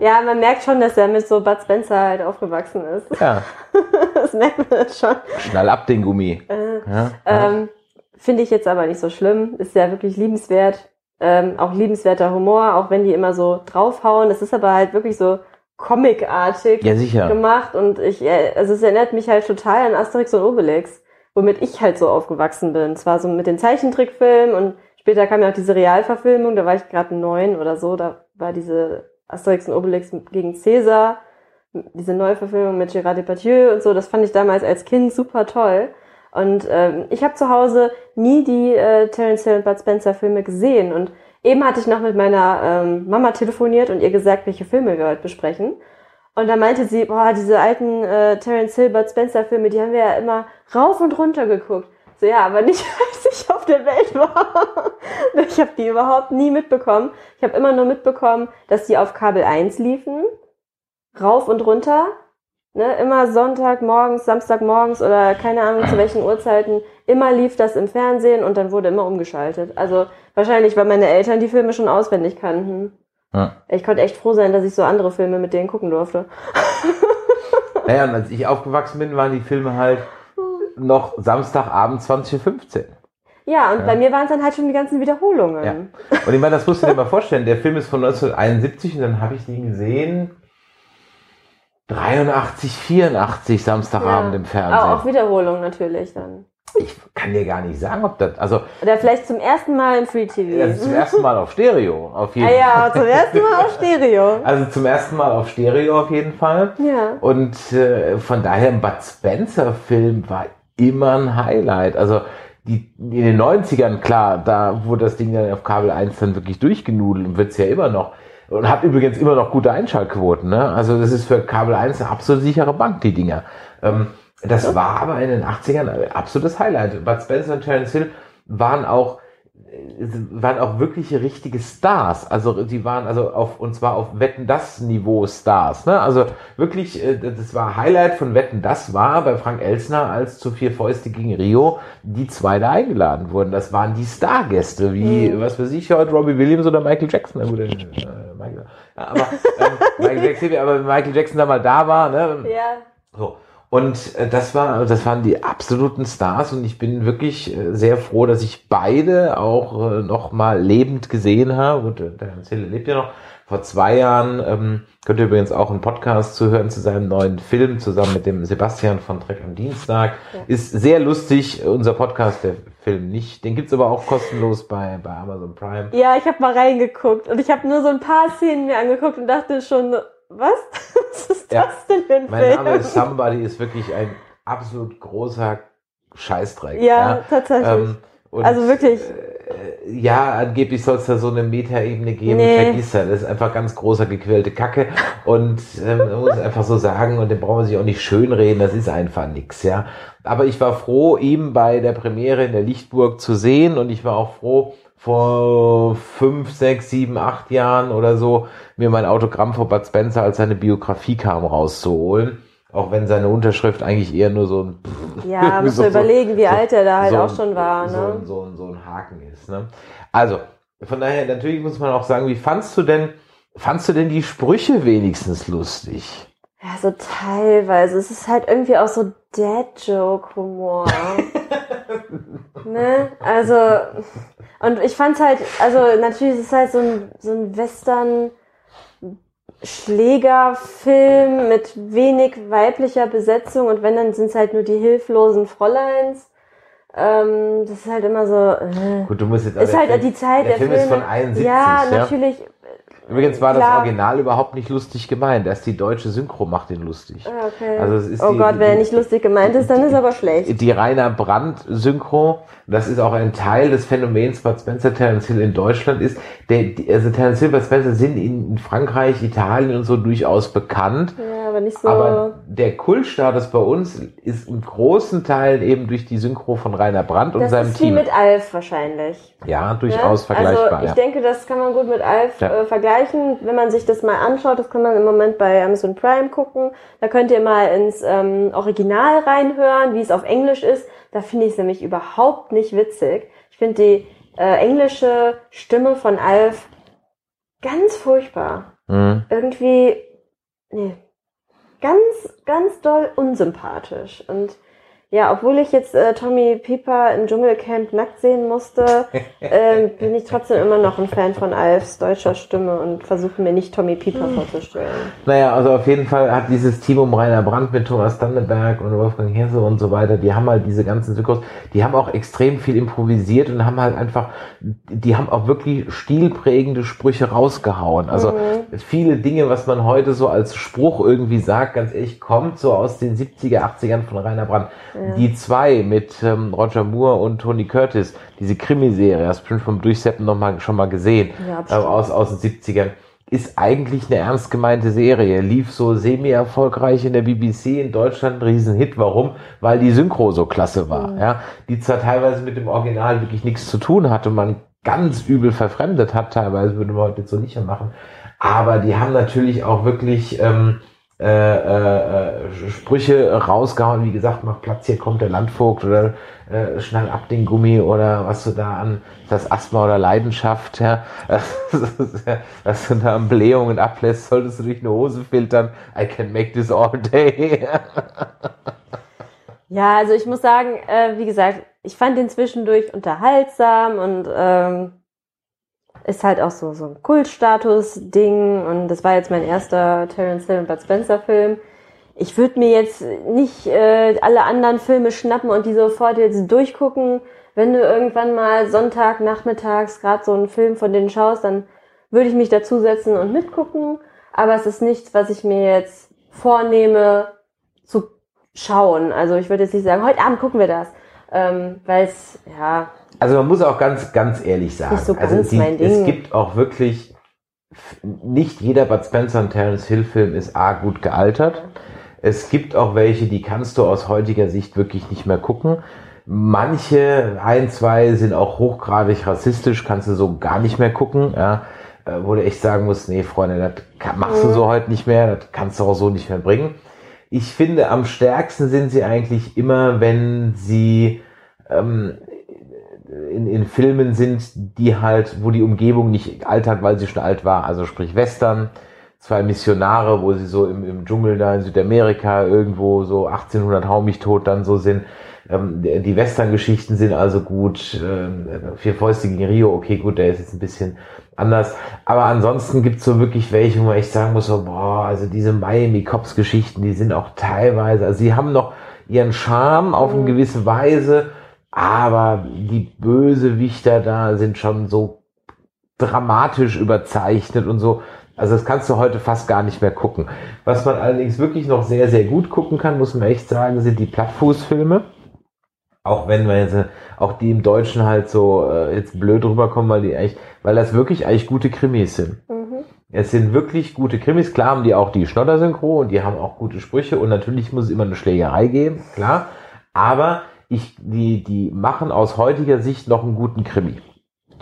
Ja, man merkt schon, dass er mit so Bud Spencer halt aufgewachsen ist. Ja. Das merkt man jetzt schon. Schnall ab den Gummi. Äh, Ja. ähm, Finde ich jetzt aber nicht so schlimm. Ist ja wirklich liebenswert. Ähm, auch liebenswerter Humor, auch wenn die immer so draufhauen. Es ist aber halt wirklich so comicartig ja, sicher. gemacht und ich, äh, also es erinnert mich halt total an Asterix und Obelix, womit ich halt so aufgewachsen bin. Zwar so mit den Zeichentrickfilmen und später kam ja auch diese Realverfilmung, da war ich gerade neun oder so, da war diese Asterix und Obelix gegen Cäsar, diese Neuverfilmung mit Gérard Depardieu und so, das fand ich damals als Kind super toll. Und ähm, ich habe zu Hause nie die äh, Terence Hill und Bud Spencer Filme gesehen und eben hatte ich noch mit meiner ähm, Mama telefoniert und ihr gesagt, welche Filme wir heute besprechen. Und da meinte sie, boah, diese alten äh, Terence Hill, Bud Spencer Filme, die haben wir ja immer rauf und runter geguckt. So, ja, aber nicht, als ich auf der Welt war. Ich habe die überhaupt nie mitbekommen. Ich habe immer nur mitbekommen, dass die auf Kabel 1 liefen. Rauf und runter. Ne, immer Sonntag morgens, Samstag morgens oder keine Ahnung zu welchen Uhrzeiten. Immer lief das im Fernsehen und dann wurde immer umgeschaltet. Also wahrscheinlich, weil meine Eltern die Filme schon auswendig kannten. Ja. Ich konnte echt froh sein, dass ich so andere Filme mit denen gucken durfte. Naja, und als ich aufgewachsen bin, waren die Filme halt noch Samstagabend 20.15 Uhr. Ja, und bei mir waren es dann halt schon die ganzen Wiederholungen. Ja. Und ich meine, das musst du dir mal vorstellen. Der Film ist von 1971 und dann habe ich den gesehen 83, 84 Samstagabend im Aber Fernsehen. auch Wiederholungen natürlich dann. Ich kann dir gar nicht sagen, ob das, also Oder vielleicht zum ersten Mal im Free TV. ist zum ersten Mal auf Stereo, auf jeden ah ja, zum ersten Mal auf Stereo. Also zum ersten Mal auf Stereo auf jeden Fall. Ja. Und äh, von daher ein Bud Spencer Film war immer ein Highlight. Also die, in den 90ern, klar, da wurde das Ding dann auf Kabel 1 dann wirklich durchgenudelt und wird's ja immer noch. Und hat übrigens immer noch gute Einschaltquoten. Ne? Also das ist für Kabel 1 eine absolut sichere Bank, die Dinger. Ähm, das war aber in den 80ern ein absolutes Highlight. Bud Spencer und Terence Hill waren auch waren auch wirkliche richtige Stars. Also die waren also auf und zwar auf Wetten das Niveau Stars. Ne? Also wirklich, äh, das war Highlight von Wetten das war bei Frank Elsner als zu vier Fäuste gegen Rio die zwei da eingeladen wurden. Das waren die Stargäste wie was weiß ich heute Robbie Williams oder Michael Jackson. Na gut, äh, Michael, ja, aber ähm, Michael Jackson, aber Michael Jackson da mal da war, ne? Ja. So. Und äh, das war, das waren die absoluten Stars und ich bin wirklich äh, sehr froh, dass ich beide auch äh, noch mal lebend gesehen habe. Und äh, der Hans Hille lebt ja noch. Vor zwei Jahren ähm, könnt ihr übrigens auch einen Podcast zuhören zu seinem neuen Film zusammen mit dem Sebastian von Trek am Dienstag. Ist sehr lustig, unser Podcast, der Film nicht. Den gibt's aber auch kostenlos bei, bei Amazon Prime. Ja, ich habe mal reingeguckt und ich habe nur so ein paar Szenen mir angeguckt und dachte schon, was? Was ist Ja. das denn für ein Mein Film? Name ist Somebody ist wirklich ein absolut großer Scheißdreck. ja, tatsächlich. Ähm, Also wirklich. Äh, ja, angeblich soll es da so eine Metaebene geben, Nee. vergiss das. Das ist einfach ganz großer gequälte Kacke. Und ähm, man muss einfach so sagen, und den brauchen wir sich auch nicht schönreden, das ist einfach nix, ja. Aber ich war froh, ihn bei der Premiere in der Lichtburg zu sehen und ich war auch froh, vor fünf, sechs, sieben, acht Jahren oder so, mir mein Autogramm von Bud Spencer als seine Biografie kam rauszuholen. Auch wenn seine Unterschrift eigentlich eher nur so ein Ja, muss So- man so- überlegen, wie alt er da halt so auch ein- schon war. So, Ne? ein- so, ein- so ein Haken ist. Ne? Also, von daher, natürlich muss man auch sagen, wie fandst du denn, fandst du denn die Sprüche wenigstens lustig? Ja, so teilweise. Es ist halt irgendwie auch so Dad-Joke-Humor. ne? Also, und ich fand's halt, also natürlich ist es halt so ein, so ein Western Schlägerfilm mit wenig weiblicher Besetzung und wenn, dann sind's halt nur die hilflosen Fräuleins. Ähm, das ist halt immer so, äh. Gut, du musst jetzt ist halt Film, die Zeit der der, Film Filme. ist von 71, ja, ja. natürlich. Übrigens war das Klar. Original überhaupt nicht lustig gemeint. Erst die deutsche Synchro macht ihn lustig. Ah, Okay. Also es ist oh die- Gott, die- wenn er die- nicht lustig gemeint ist, dann ist er aber schlecht. Die Rainer Brandt Synchro, das ist auch ein Teil des Phänomens Bud Spencer Terence Hill in Deutschland ist, der, die- also Terence Hill, Bud Spencer sind in Frankreich, Italien und so durchaus bekannt. Ja, aber nicht so. Aber der Kultstatus bei uns ist in großen Teilen eben durch die Synchro von Rainer Brandt und das seinem ist wie Team. mit Alf wahrscheinlich. ja, ne? durchaus vergleichbar. Also ich ja. denke, das kann man gut mit Alf Ja. äh, vergleichen. Wenn man sich das mal anschaut, das kann man im Moment bei Amazon Prime gucken. Da könnt ihr mal ins ähm, Original reinhören, wie es auf Englisch ist. Da finde ich es nämlich überhaupt nicht witzig. Ich finde die äh, englische Stimme von Alf ganz furchtbar. Mhm. irgendwie, nee, ganz, ganz doll unsympathisch. Und ja, obwohl ich jetzt äh, Tommy Pieper im Dschungelcamp nackt sehen musste, ähm, bin ich trotzdem immer noch ein Fan von Alfs deutscher Stimme und versuche mir nicht Tommy Pieper vorzustellen. Naja, also auf jeden Fall hat dieses Team um Rainer Brandt mit Thomas Danneberg und Wolfgang Hesse und so weiter, die haben halt diese ganzen Synchros, die haben auch extrem viel improvisiert und haben halt einfach, die haben auch wirklich stilprägende Sprüche rausgehauen. Also viele Dinge, was man heute so als Spruch irgendwie sagt, ganz ehrlich, kommt so aus den 70er, 80ern von Rainer Brandt. Die zwei mit ähm, Roger Moore und Tony Curtis, diese Krimiserie, hast du bestimmt vom Durchseppen noch mal, schon mal gesehen, Ja, äh, aus, aus den 70ern ist eigentlich eine ernst gemeinte Serie. Lief so semi-erfolgreich in der BBC in Deutschland, ein Riesenhit. Warum? Weil die Synchro so klasse war. Ja, die zwar teilweise mit dem Original wirklich nichts zu tun hatte, man ganz übel verfremdet hat, teilweise würde man heute so nicht mehr machen. Aber die haben natürlich auch wirklich ähm, äh, äh, äh, Sprüche rausgehauen, wie gesagt, mach Platz, hier kommt der Landvogt oder äh, schnall ab den Gummi oder was du da an, das Asthma oder Leidenschaft, ja, was du da an Blähungen ablässt, solltest du durch eine Hose filtern, I can make this all day. Ja, also ich muss sagen, äh, wie gesagt, ich fand den zwischendurch unterhaltsam und ähm, ist halt auch so, so ein Kultstatus-Ding und das war jetzt mein erster Terence Hill und Bud Spencer-Film. Ich würde mir jetzt nicht äh, alle anderen Filme schnappen und die sofort jetzt durchgucken. Wenn du irgendwann mal Sonntag nachmittags gerade so einen Film von denen schaust, dann würde ich mich dazusetzen und mitgucken. Aber es ist nichts, was ich mir jetzt vornehme zu schauen. Also ich würde jetzt nicht sagen, heute Abend gucken wir das. Ähm, Weil es, ja, Also man muss auch ganz, ganz ehrlich sagen, so also ganz die, mein es gibt auch wirklich, nicht jeder Bud Spencer und Terence Hill Film ist A gut gealtert. Es gibt auch welche, die kannst du aus heutiger Sicht wirklich nicht mehr gucken. Manche, ein, zwei sind auch hochgradig rassistisch, kannst du so gar nicht mehr gucken, ja. Äh, Wo du echt sagen musst, nee, Freunde, das machst du so heute nicht mehr, das kannst du auch so nicht mehr bringen. Ich finde, am stärksten sind sie eigentlich immer, wenn sie ähm, in, in Filmen sind, die halt, wo die Umgebung nicht altert, weil sie schon alt war. Also sprich Western, zwei Missionare, wo sie so im, im Dschungel da in Südamerika irgendwo so 1800 hau mich tot dann so sind. Ähm, die Western-Geschichten sind also gut. Ähm, Vier Fäuste gegen Rio, okay, gut, der ist jetzt ein bisschen anders. Aber ansonsten gibt's so wirklich welche, wo man echt sagen muss, so, boah, also diese Miami Cops Geschichten, die sind auch teilweise, also sie haben noch ihren Charme auf eine gewisse Weise, aber die Bösewichter da sind schon so dramatisch überzeichnet und so. Also das kannst du heute fast gar nicht mehr gucken. Was man allerdings wirklich noch sehr, sehr gut gucken kann, muss man echt sagen, sind die Plattfußfilme. Auch wenn wir jetzt, äh, auch die im Deutschen halt so äh, jetzt blöd rüberkommen, weil die eigentlich, weil das wirklich eigentlich gute Krimis sind. Es sind wirklich gute Krimis. Klar haben die auch die Schnodder-Synchro und die haben auch gute Sprüche und natürlich muss es immer eine Schlägerei geben, klar. Aber ich, die, die machen aus heutiger Sicht noch einen guten Krimi.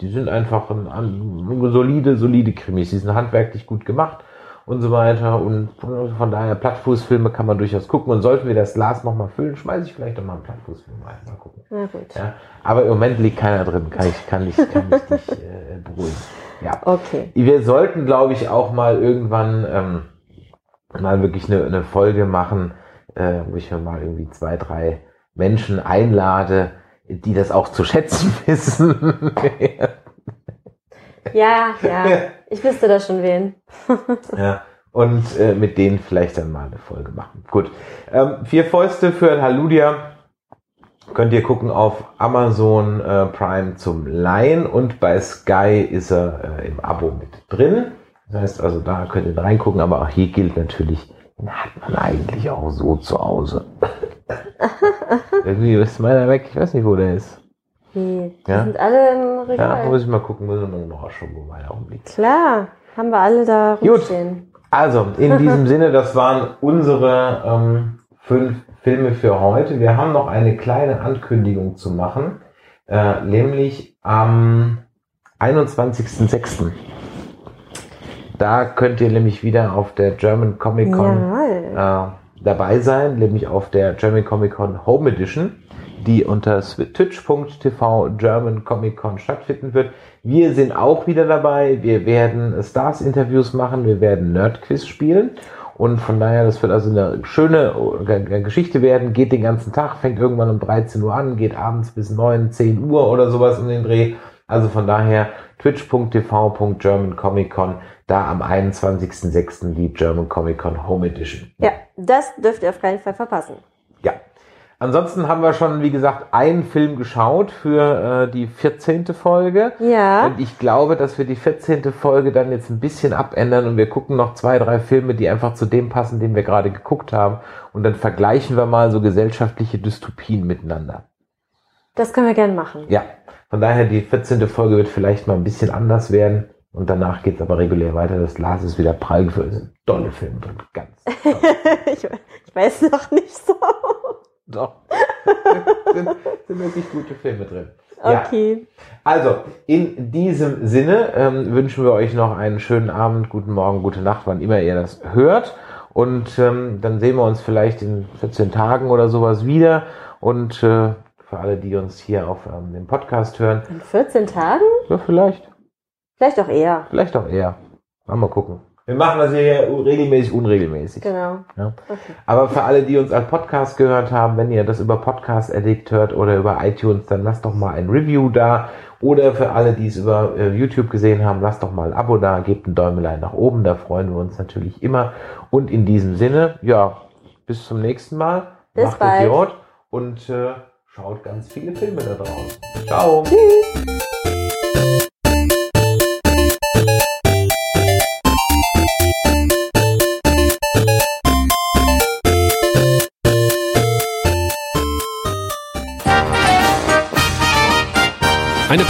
Die sind einfach ein, ein, solide, solide Krimis. Die sind handwerklich gut gemacht und so weiter. Und von daher, Plattfußfilme kann man durchaus gucken. Und sollten wir das Glas nochmal füllen, schmeiße ich vielleicht nochmal einen Plattfußfilm rein. Mal gucken. Na gut. Ja, aber im Moment liegt keiner drin. Kann ich, kann ich, kann ich dich äh, beruhigen. Ja. Okay. Wir sollten, glaube ich, auch mal irgendwann ähm, mal wirklich eine, eine Folge machen, äh, wo ich mir mal irgendwie zwei, drei Menschen einlade, die das auch zu schätzen wissen. Ja, ja. Ich wüsste da schon wen. ja. Und äh, mit denen vielleicht dann mal eine Folge machen. Gut. Ähm, vier Fäuste für ein Haludia könnt ihr gucken auf Amazon äh, Prime zum Leihen und bei Sky ist er äh, im Abo mit drin. Das heißt also, da könnt ihr reingucken, aber auch hier gilt natürlich, den hat man eigentlich auch so zu Hause. Irgendwie ist meiner weg, ich weiß nicht, wo der ist. Die, die Ja. sind alle im Ja, Regal. muss ich mal gucken, muss ich mal nachschauen, wo meiner rumliegt. Klar, haben wir alle da Gut. rumstehen. Also, in diesem Sinne, das waren unsere ähm, fünf Filme für heute. Wir haben noch eine kleine Ankündigung zu machen, äh, nämlich am 21.06. Da könnt ihr nämlich wieder auf der German Comic Con äh, dabei sein, nämlich auf der German Comic Con Home Edition, die unter twitch.tv German Comic Con stattfinden wird. Wir sind auch wieder dabei. Wir werden Stars-Interviews machen, wir werden Nerd-Quiz spielen. Und von daher, das wird also eine schöne äh, Geschichte werden. Geht den ganzen Tag, fängt irgendwann um 13 Uhr an, geht abends bis 9, 10 Uhr oder sowas um den Dreh. Also von daher twitch.tv German Comic Con, da am 21.06. die German Comic Con Home Edition. Ja, das dürft ihr auf keinen Fall verpassen. Ja. Ansonsten haben wir schon, wie gesagt, einen Film geschaut für äh, die 14. Folge. Ja. Und ich glaube, dass wir die 14. Folge dann jetzt ein bisschen abändern und wir gucken noch zwei, drei Filme, die einfach zu dem passen, den wir gerade geguckt haben. Und dann vergleichen wir mal so gesellschaftliche Dystopien miteinander. Das können wir gerne machen. Ja. Von daher, die 14. Folge wird vielleicht mal ein bisschen anders werden. Und danach geht's aber regulär weiter. Das Glas ist wieder prall gefüllt. Es sind tolle Filme drin. Ganz. Toll. ich, ich weiß noch nicht so. Doch. sind, sind wirklich gute Filme drin. Ja. Okay. Also, in diesem Sinne ähm, wünschen wir euch noch einen schönen Abend, guten Morgen, gute Nacht, wann immer ihr das hört. Und ähm, dann sehen wir uns vielleicht in 14 Tagen oder sowas wieder. Und äh, für alle, die uns hier auf ähm, dem Podcast hören, In 14 Tagen? ja, vielleicht, Vielleicht auch eher. vielleicht auch eher. Mal, mal gucken. Wir machen das hier regelmäßig, unregelmäßig. Genau. Ja. Okay. Aber für alle, die uns als Podcast gehört haben, wenn ihr das über Podcast Addict hört oder über iTunes, dann lasst doch mal ein Review da. Oder für alle, die es über äh, YouTube gesehen haben, lasst doch mal ein Abo da, gebt ein Däumelein nach oben, da freuen wir uns natürlich immer. Und in diesem Sinne, ja, bis zum nächsten Mal. Bis Macht bald. Idiot und äh, schaut ganz viele Filme da draußen. Ciao. Eine